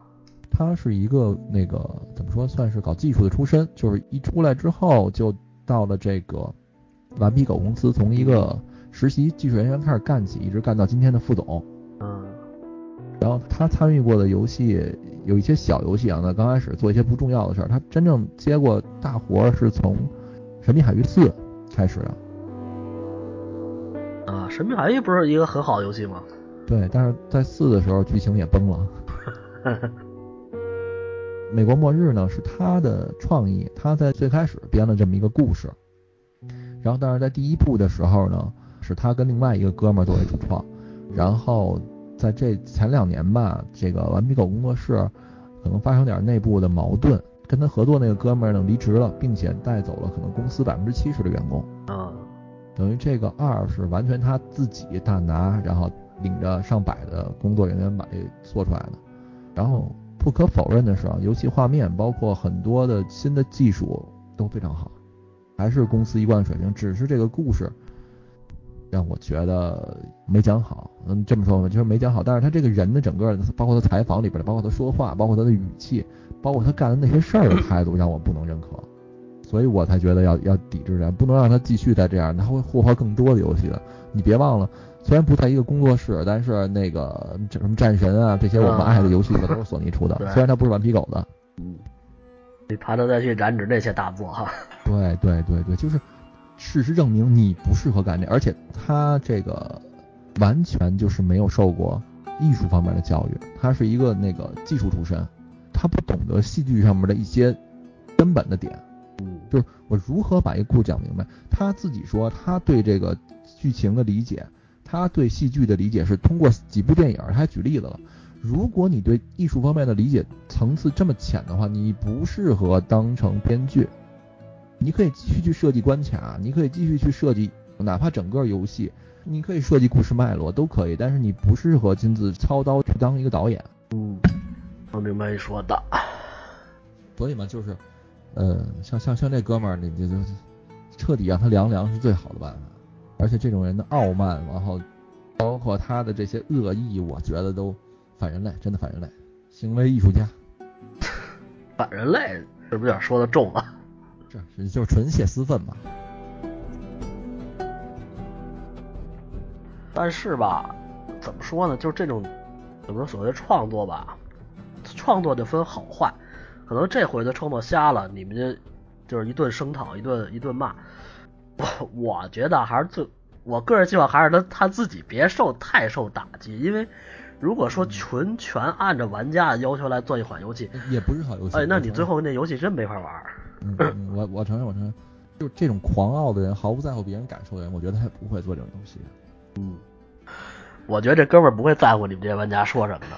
他是一个那个怎么说，算是搞技术的出身，就是一出来之后就到了这个顽皮狗公司，从一个实习技术人员开始干起，一直干到今天的副总。嗯。然后他参与过的游戏有一些小游戏啊，那刚开始做一些不重要的事儿。他真正接过大活是从《神秘海域四》开始的。啊，《神秘海域》不是一个很好的游戏吗？对，但是在四的时候剧情也崩了。*laughs* 美国末日呢是他的创意，他在最开始编了这么一个故事，然后但是在第一部的时候呢，是他跟另外一个哥们儿作为主创，然后在这前两年吧，这个顽皮狗工作室可能发生点内部的矛盾，跟他合作那个哥们儿呢离职了，并且带走了可能公司百分之七十的员工。啊，等于这个二是完全他自己大拿，然后。领着上百的工作人员把这做出来的，然后不可否认的是啊，游戏画面包括很多的新的技术都非常好，还是公司一贯水平。只是这个故事让我觉得没讲好，嗯，这么说吧，就是没讲好。但是他这个人的整个，包括他采访里边的，包括他说话，包括他的语气，包括他干的那些事儿的态度，让我不能认可，所以我才觉得要要抵制他，不能让他继续再这样，他会祸害更多的游戏的。你别忘了。虽然不在一个工作室，但是那个什么战神啊，这些我们爱的游戏可都是索尼出的。虽然他不是顽皮狗的，嗯，你怕他再去染指那些大作哈。*laughs* 对对对对，就是事实证明你不适合干这，而且他这个完全就是没有受过艺术方面的教育，他是一个那个技术出身，他不懂得戏剧上面的一些根本的点，嗯，就是我如何把一个故事讲明白。他自己说他对这个剧情的理解。他对戏剧的理解是通过几部电影，他还举例子了。如果你对艺术方面的理解层次这么浅的话，你不适合当成编剧。你可以继续去设计关卡，你可以继续去设计哪怕整个游戏，你可以设计故事脉络都可以，但是你不适合亲自操刀去当一个导演。嗯，我明白你说的。所以嘛，就是，呃，像像像这哥们儿，你就就彻底让他凉凉是最好的办法。而且这种人的傲慢，然后包括他的这些恶意，我觉得都反人类，真的反人类，行为艺术家。*laughs* 反人类是不是有点说的重了？这就是纯泄私愤嘛。但是吧，怎么说呢？就是这种怎么说所谓的创作吧，创作就分好坏。可能这回的创作瞎了，你们就就是一顿声讨，一顿一顿骂。我我觉得还是最，我个人希望还是他他自己别受太受打击，因为如果说全全按照玩家的要求来做一款游戏，也不是好游戏。哎，那你最后那游戏真没法玩。嗯，我我承认，我承认，就这种狂傲的人，毫不在乎别人感受的人，我觉得他不会做这种游戏。嗯，我觉得这哥们儿不会在乎你们这些玩家说什么的。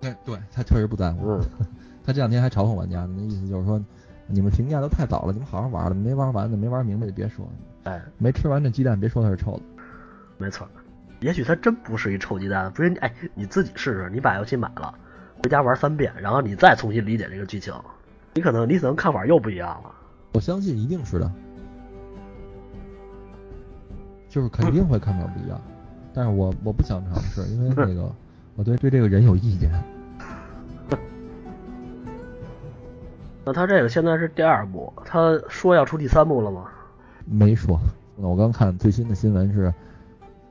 对，对他确实不在乎。嗯。*laughs* 他这两天还嘲讽玩家，那意思就是说，你们评价都太早了，你们好好玩了，没玩完的，没玩明白的别说。哎，没吃完这鸡蛋，别说它是臭的。没错，也许它真不是一臭鸡蛋，不是？哎，你自己试试，你把游戏买了，回家玩三遍，然后你再重新理解这个剧情，你可能你可能看法又不一样了。我相信一定是的，就是肯定会看法不一样，但是我我不想尝试，因为那个 *laughs* 我对对这个人有意见。*laughs* 那他这个现在是第二部，他说要出第三部了吗？没说。我刚看最新的新闻是，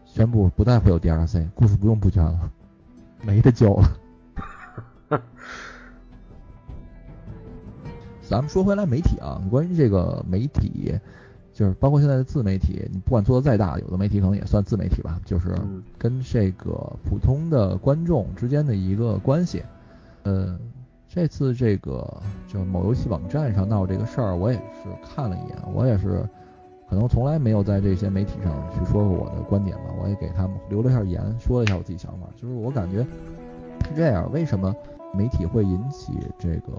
宣布不再会有 DLC，故事不用补全了，没得救了。咱们说回来媒体啊，关于这个媒体，就是包括现在的自媒体，你不管做的再大，有的媒体可能也算自媒体吧，就是跟这个普通的观众之间的一个关系，呃。这次这个就某游戏网站上闹这个事儿，我也是看了一眼，我也是可能从来没有在这些媒体上去说过我的观点吧，我也给他们留了一下言，说了一下我自己想法，就是我感觉是这样，为什么媒体会引起这个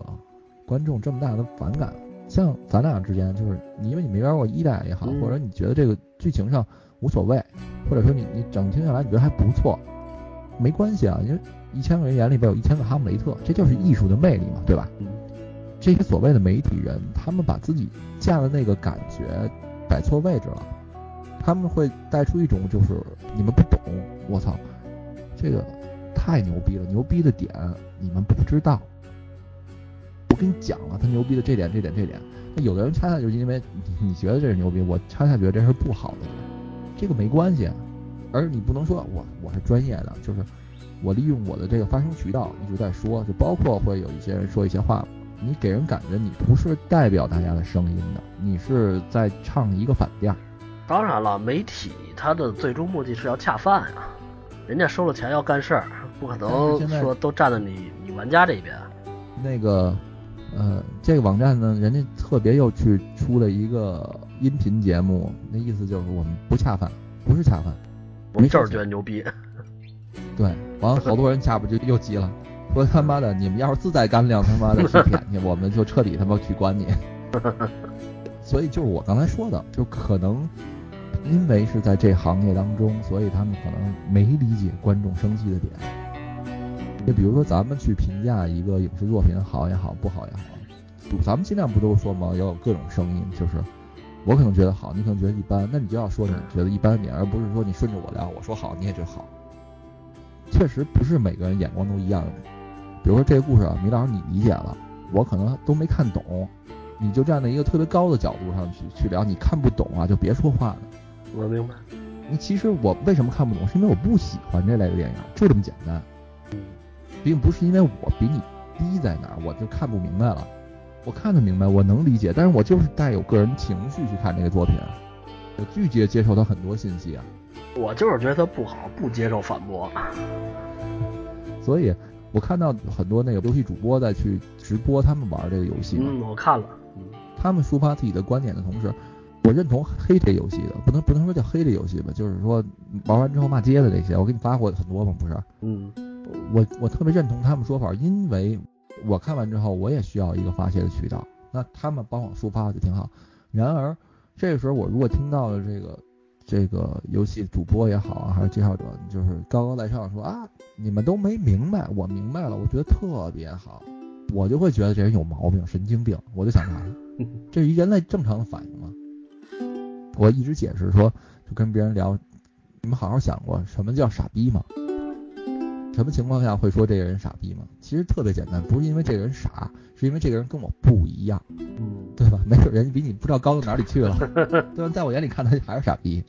观众这么大的反感？像咱俩之间，就是你因为你没玩过一代也好，或者你觉得这个剧情上无所谓，或者说你你整听下来你觉得还不错，没关系啊，因为。一千个人眼里边有一千个哈姆雷特，这就是艺术的魅力嘛，对吧？这些所谓的媒体人，他们把自己架的那个感觉摆错位置了，他们会带出一种就是你们不懂，我操，这个太牛逼了，牛逼的点你们不知道。我跟你讲了，他牛逼的这点这点这点，那有的人恰恰就是因为你觉得这是牛逼，我恰恰觉得这是不好的，这个没关系，而你不能说我我是专业的，就是。我利用我的这个发声渠道一直在说，就包括会有一些人说一些话，你给人感觉你不是代表大家的声音的，你是在唱一个反调。当然了，媒体它的最终目的是要恰饭啊，人家收了钱要干事儿，不可能说都站在你你玩家这边。那个，呃，这个网站呢，人家特别又去出了一个音频节目，那意思就是我们不恰饭，不是恰饭，我们就是觉得牛逼。对，完了好多人下边就又急了，说他妈的，你们要是自带干粮，他妈的去舔去，我们就彻底他妈去管你。*laughs* 所以就是我刚才说的，就可能因为是在这行业当中，所以他们可能没理解观众生气的点。就比如说咱们去评价一个影视作品好也好，不好也好，咱们尽量不都说吗？要有各种声音，就是我可能觉得好，你可能觉得一般，那你就要说你觉得一般点，而不是说你顺着我聊，我说好你也就好。确实不是每个人眼光都一样的，比如说这个故事啊，米老师你理解了，我可能都没看懂，你就站在一个特别高的角度上去去聊，你看不懂啊，就别说话了。我明白。你其实我为什么看不懂，是因为我不喜欢这类的电影，就这么简单，并不是因为我比你低在哪儿，我就看不明白了。我看得明白，我能理解，但是我就是带有个人情绪去看这个作品，我拒绝接受他很多信息啊。我就是觉得他不好，不接受反驳。*laughs* 所以，我看到很多那个游戏主播在去直播他们玩这个游戏。嗯，我看了。他们抒发自己的观点的同时，我认同黑这游戏的，不能不能说叫黑这游戏吧，就是说玩完之后骂街的这些，我给你发过很多嘛，不是？嗯。我我特别认同他们说法，因为我看完之后，我也需要一个发泄的渠道。那他们帮我抒发就挺好。然而，这个时候我如果听到了这个。这个游戏主播也好啊，还是介绍者，就是高高在上说啊，你们都没明白，我明白了，我觉得特别好，我就会觉得这人有毛病，神经病，我就想他，*laughs* 这是一人类正常的反应吗？我一直解释说，就跟别人聊，你们好好想过什么叫傻逼吗？什么情况下会说这个人傻逼吗？其实特别简单，不是因为这个人傻，是因为这个人跟我不一样，嗯，对吧？没准人比你不知道高到哪里去了，对吧？在我眼里看他还是傻逼。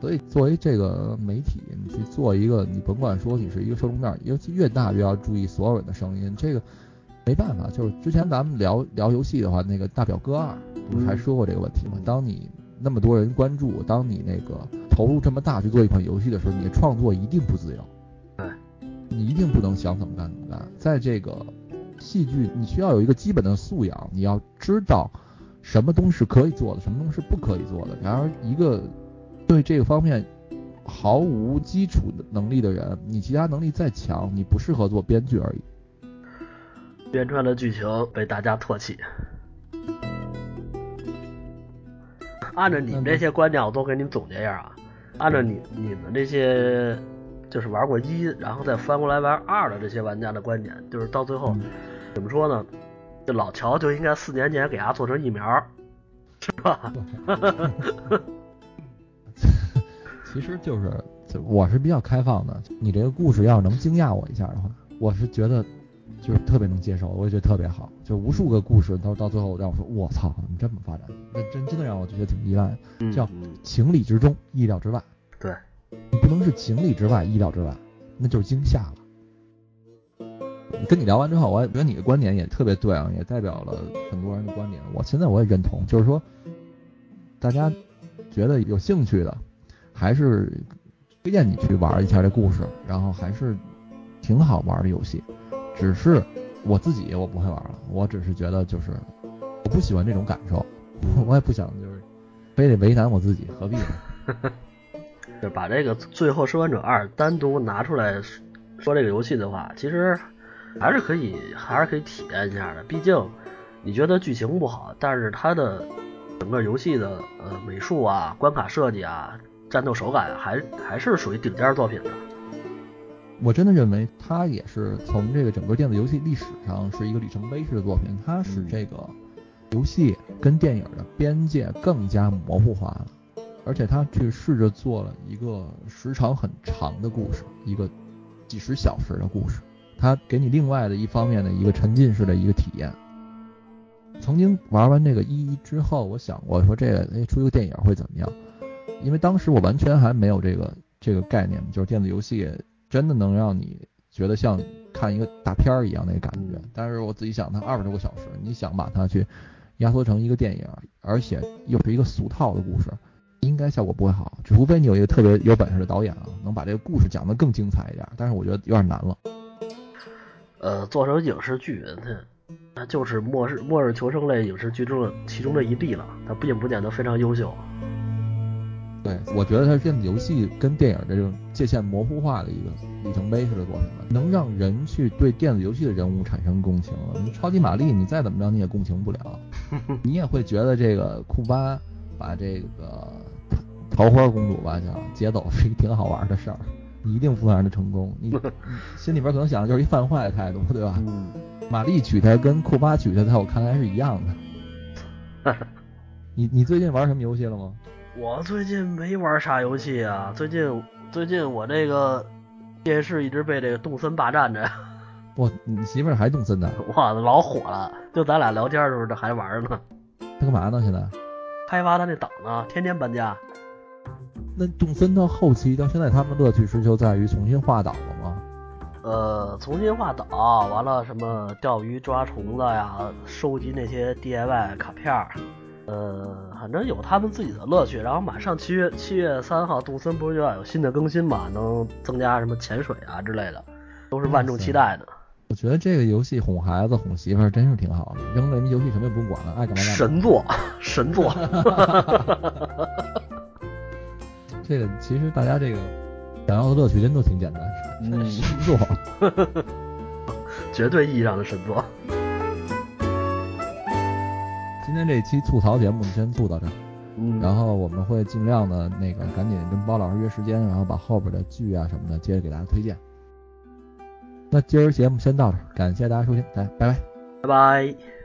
所以作为这个媒体，你去做一个，你甭管说你是一个受众面，尤其越大越要注意所有人的声音。这个没办法，就是之前咱们聊聊游戏的话，那个大表哥二不是还说过这个问题吗？当你那么多人关注，当你那个投入这么大去做一款游戏的时候，你的创作一定不自由。对，你一定不能想怎么干怎么干。在这个戏剧，你需要有一个基本的素养，你要知道什么东西是可以做的，什么东西是不可以做的。然而，一个对这个方面毫无基础的能力的人，你其他能力再强，你不适合做编剧而已。编出来的剧情被大家唾弃。按照你们这些观点，我都给你们总结一下啊。按照你你们这些就是玩过一，然后再翻过来玩二的这些玩家的观点，就是到最后怎么说呢？这老乔就应该四年前给他做成疫苗，是吧？*laughs* 其实就是，我是比较开放的。你这个故事要是能惊讶我一下的话，我是觉得就是特别能接受，我也觉得特别好。就无数个故事到到最后让我说，我操，怎么这么发展？那真真的让我觉得挺意外，叫嗯情理之中，意料之外。对，你不能是情理之外，意料之外，那就是惊吓了。跟你聊完之后，我也觉得你的观点也特别对啊，也代表了很多人的观点。我现在我也认同，就是说，大家觉得有兴趣的，还是推荐你去玩一下这故事，然后还是挺好玩的游戏。只是我自己我不会玩了，我只是觉得就是我不喜欢这种感受，*laughs* 我也不想就是非得为难我自己，何必呢？*laughs* 就把这个《最后生还者二》单独拿出来说这个游戏的话，其实还是可以，还是可以体验一下的。毕竟你觉得剧情不好，但是它的整个游戏的呃美术啊、关卡设计啊、战斗手感还还是属于顶尖作品的。我真的认为它也是从这个整个电子游戏历史上是一个里程碑式的作品，它使这个游戏跟电影的边界更加模糊化了，而且它去试着做了一个时长很长的故事，一个几十小时的故事，它给你另外的一方面的一个沉浸式的一个体验。曾经玩完这个一之后，我想过说这个哎出一个电影会怎么样？因为当时我完全还没有这个这个概念，就是电子游戏真的能让你觉得像看一个大片儿一样那个感觉嗯。但是我自己想，它二十多个小时，你想把它去压缩成一个电影，而且又是一个俗套的故事，应该效果不会好。除非你有一个特别有本事的导演啊，能把这个故事讲得更精彩一点。但是我觉得有点难了。呃，做成影视剧，它它就是末日末日求生类影视剧中的其中的一例了，它并不见得非常优秀。对，我觉得它是电子游戏跟电影的这种界限模糊化的一个里程碑式的作品吧，能让人去对电子游戏的人物产生共情。你超级玛丽，你再怎么着你也共情不了，*laughs* 你也会觉得这个库巴把这个桃花公主吧叫劫走是一挺好玩的事儿，你一定不能让他成功。你你 *laughs* 心里边可能想的就是一犯坏的态度，对吧？嗯，玛丽娶她跟库巴娶她，在我看来是一样的。*laughs* 你你最近玩什么游戏了吗？我最近没玩啥游戏啊，最近最近我这个电视一直被这个动森霸占着，*laughs* 哇，你媳妇儿还动森呢？哇，老火了。就咱俩聊天的时候，这还玩呢，他干嘛呢？现在？开发他那岛呢，天天搬家。那动森到后期到现在，他们乐趣是就在于重新画岛了吗？呃，重新画岛，完了什么钓鱼、抓虫子呀，收集那些 DIY 卡片儿，呃，反正有他们自己的乐趣。然后马上七月七月三号，杜森不是就要有新的更新嘛，能增加什么潜水啊之类的，都是万众期待的。我觉得这个游戏哄孩子、哄媳妇儿真是挺好的，扔了游戏什么也不管了，爱干嘛干嘛。神作，神作。*laughs* 这个其实大家这个想要的乐趣真都挺简单，嗯神作。*laughs* 绝对意义上的神作。今天这期吐槽节目先吐到这儿，嗯，然后我们会尽量的那个赶紧跟包老师约时间，然后把后边的剧啊什么的接着给大家推荐。那今儿节目先到这儿，感谢大家收听，大家拜拜。拜拜。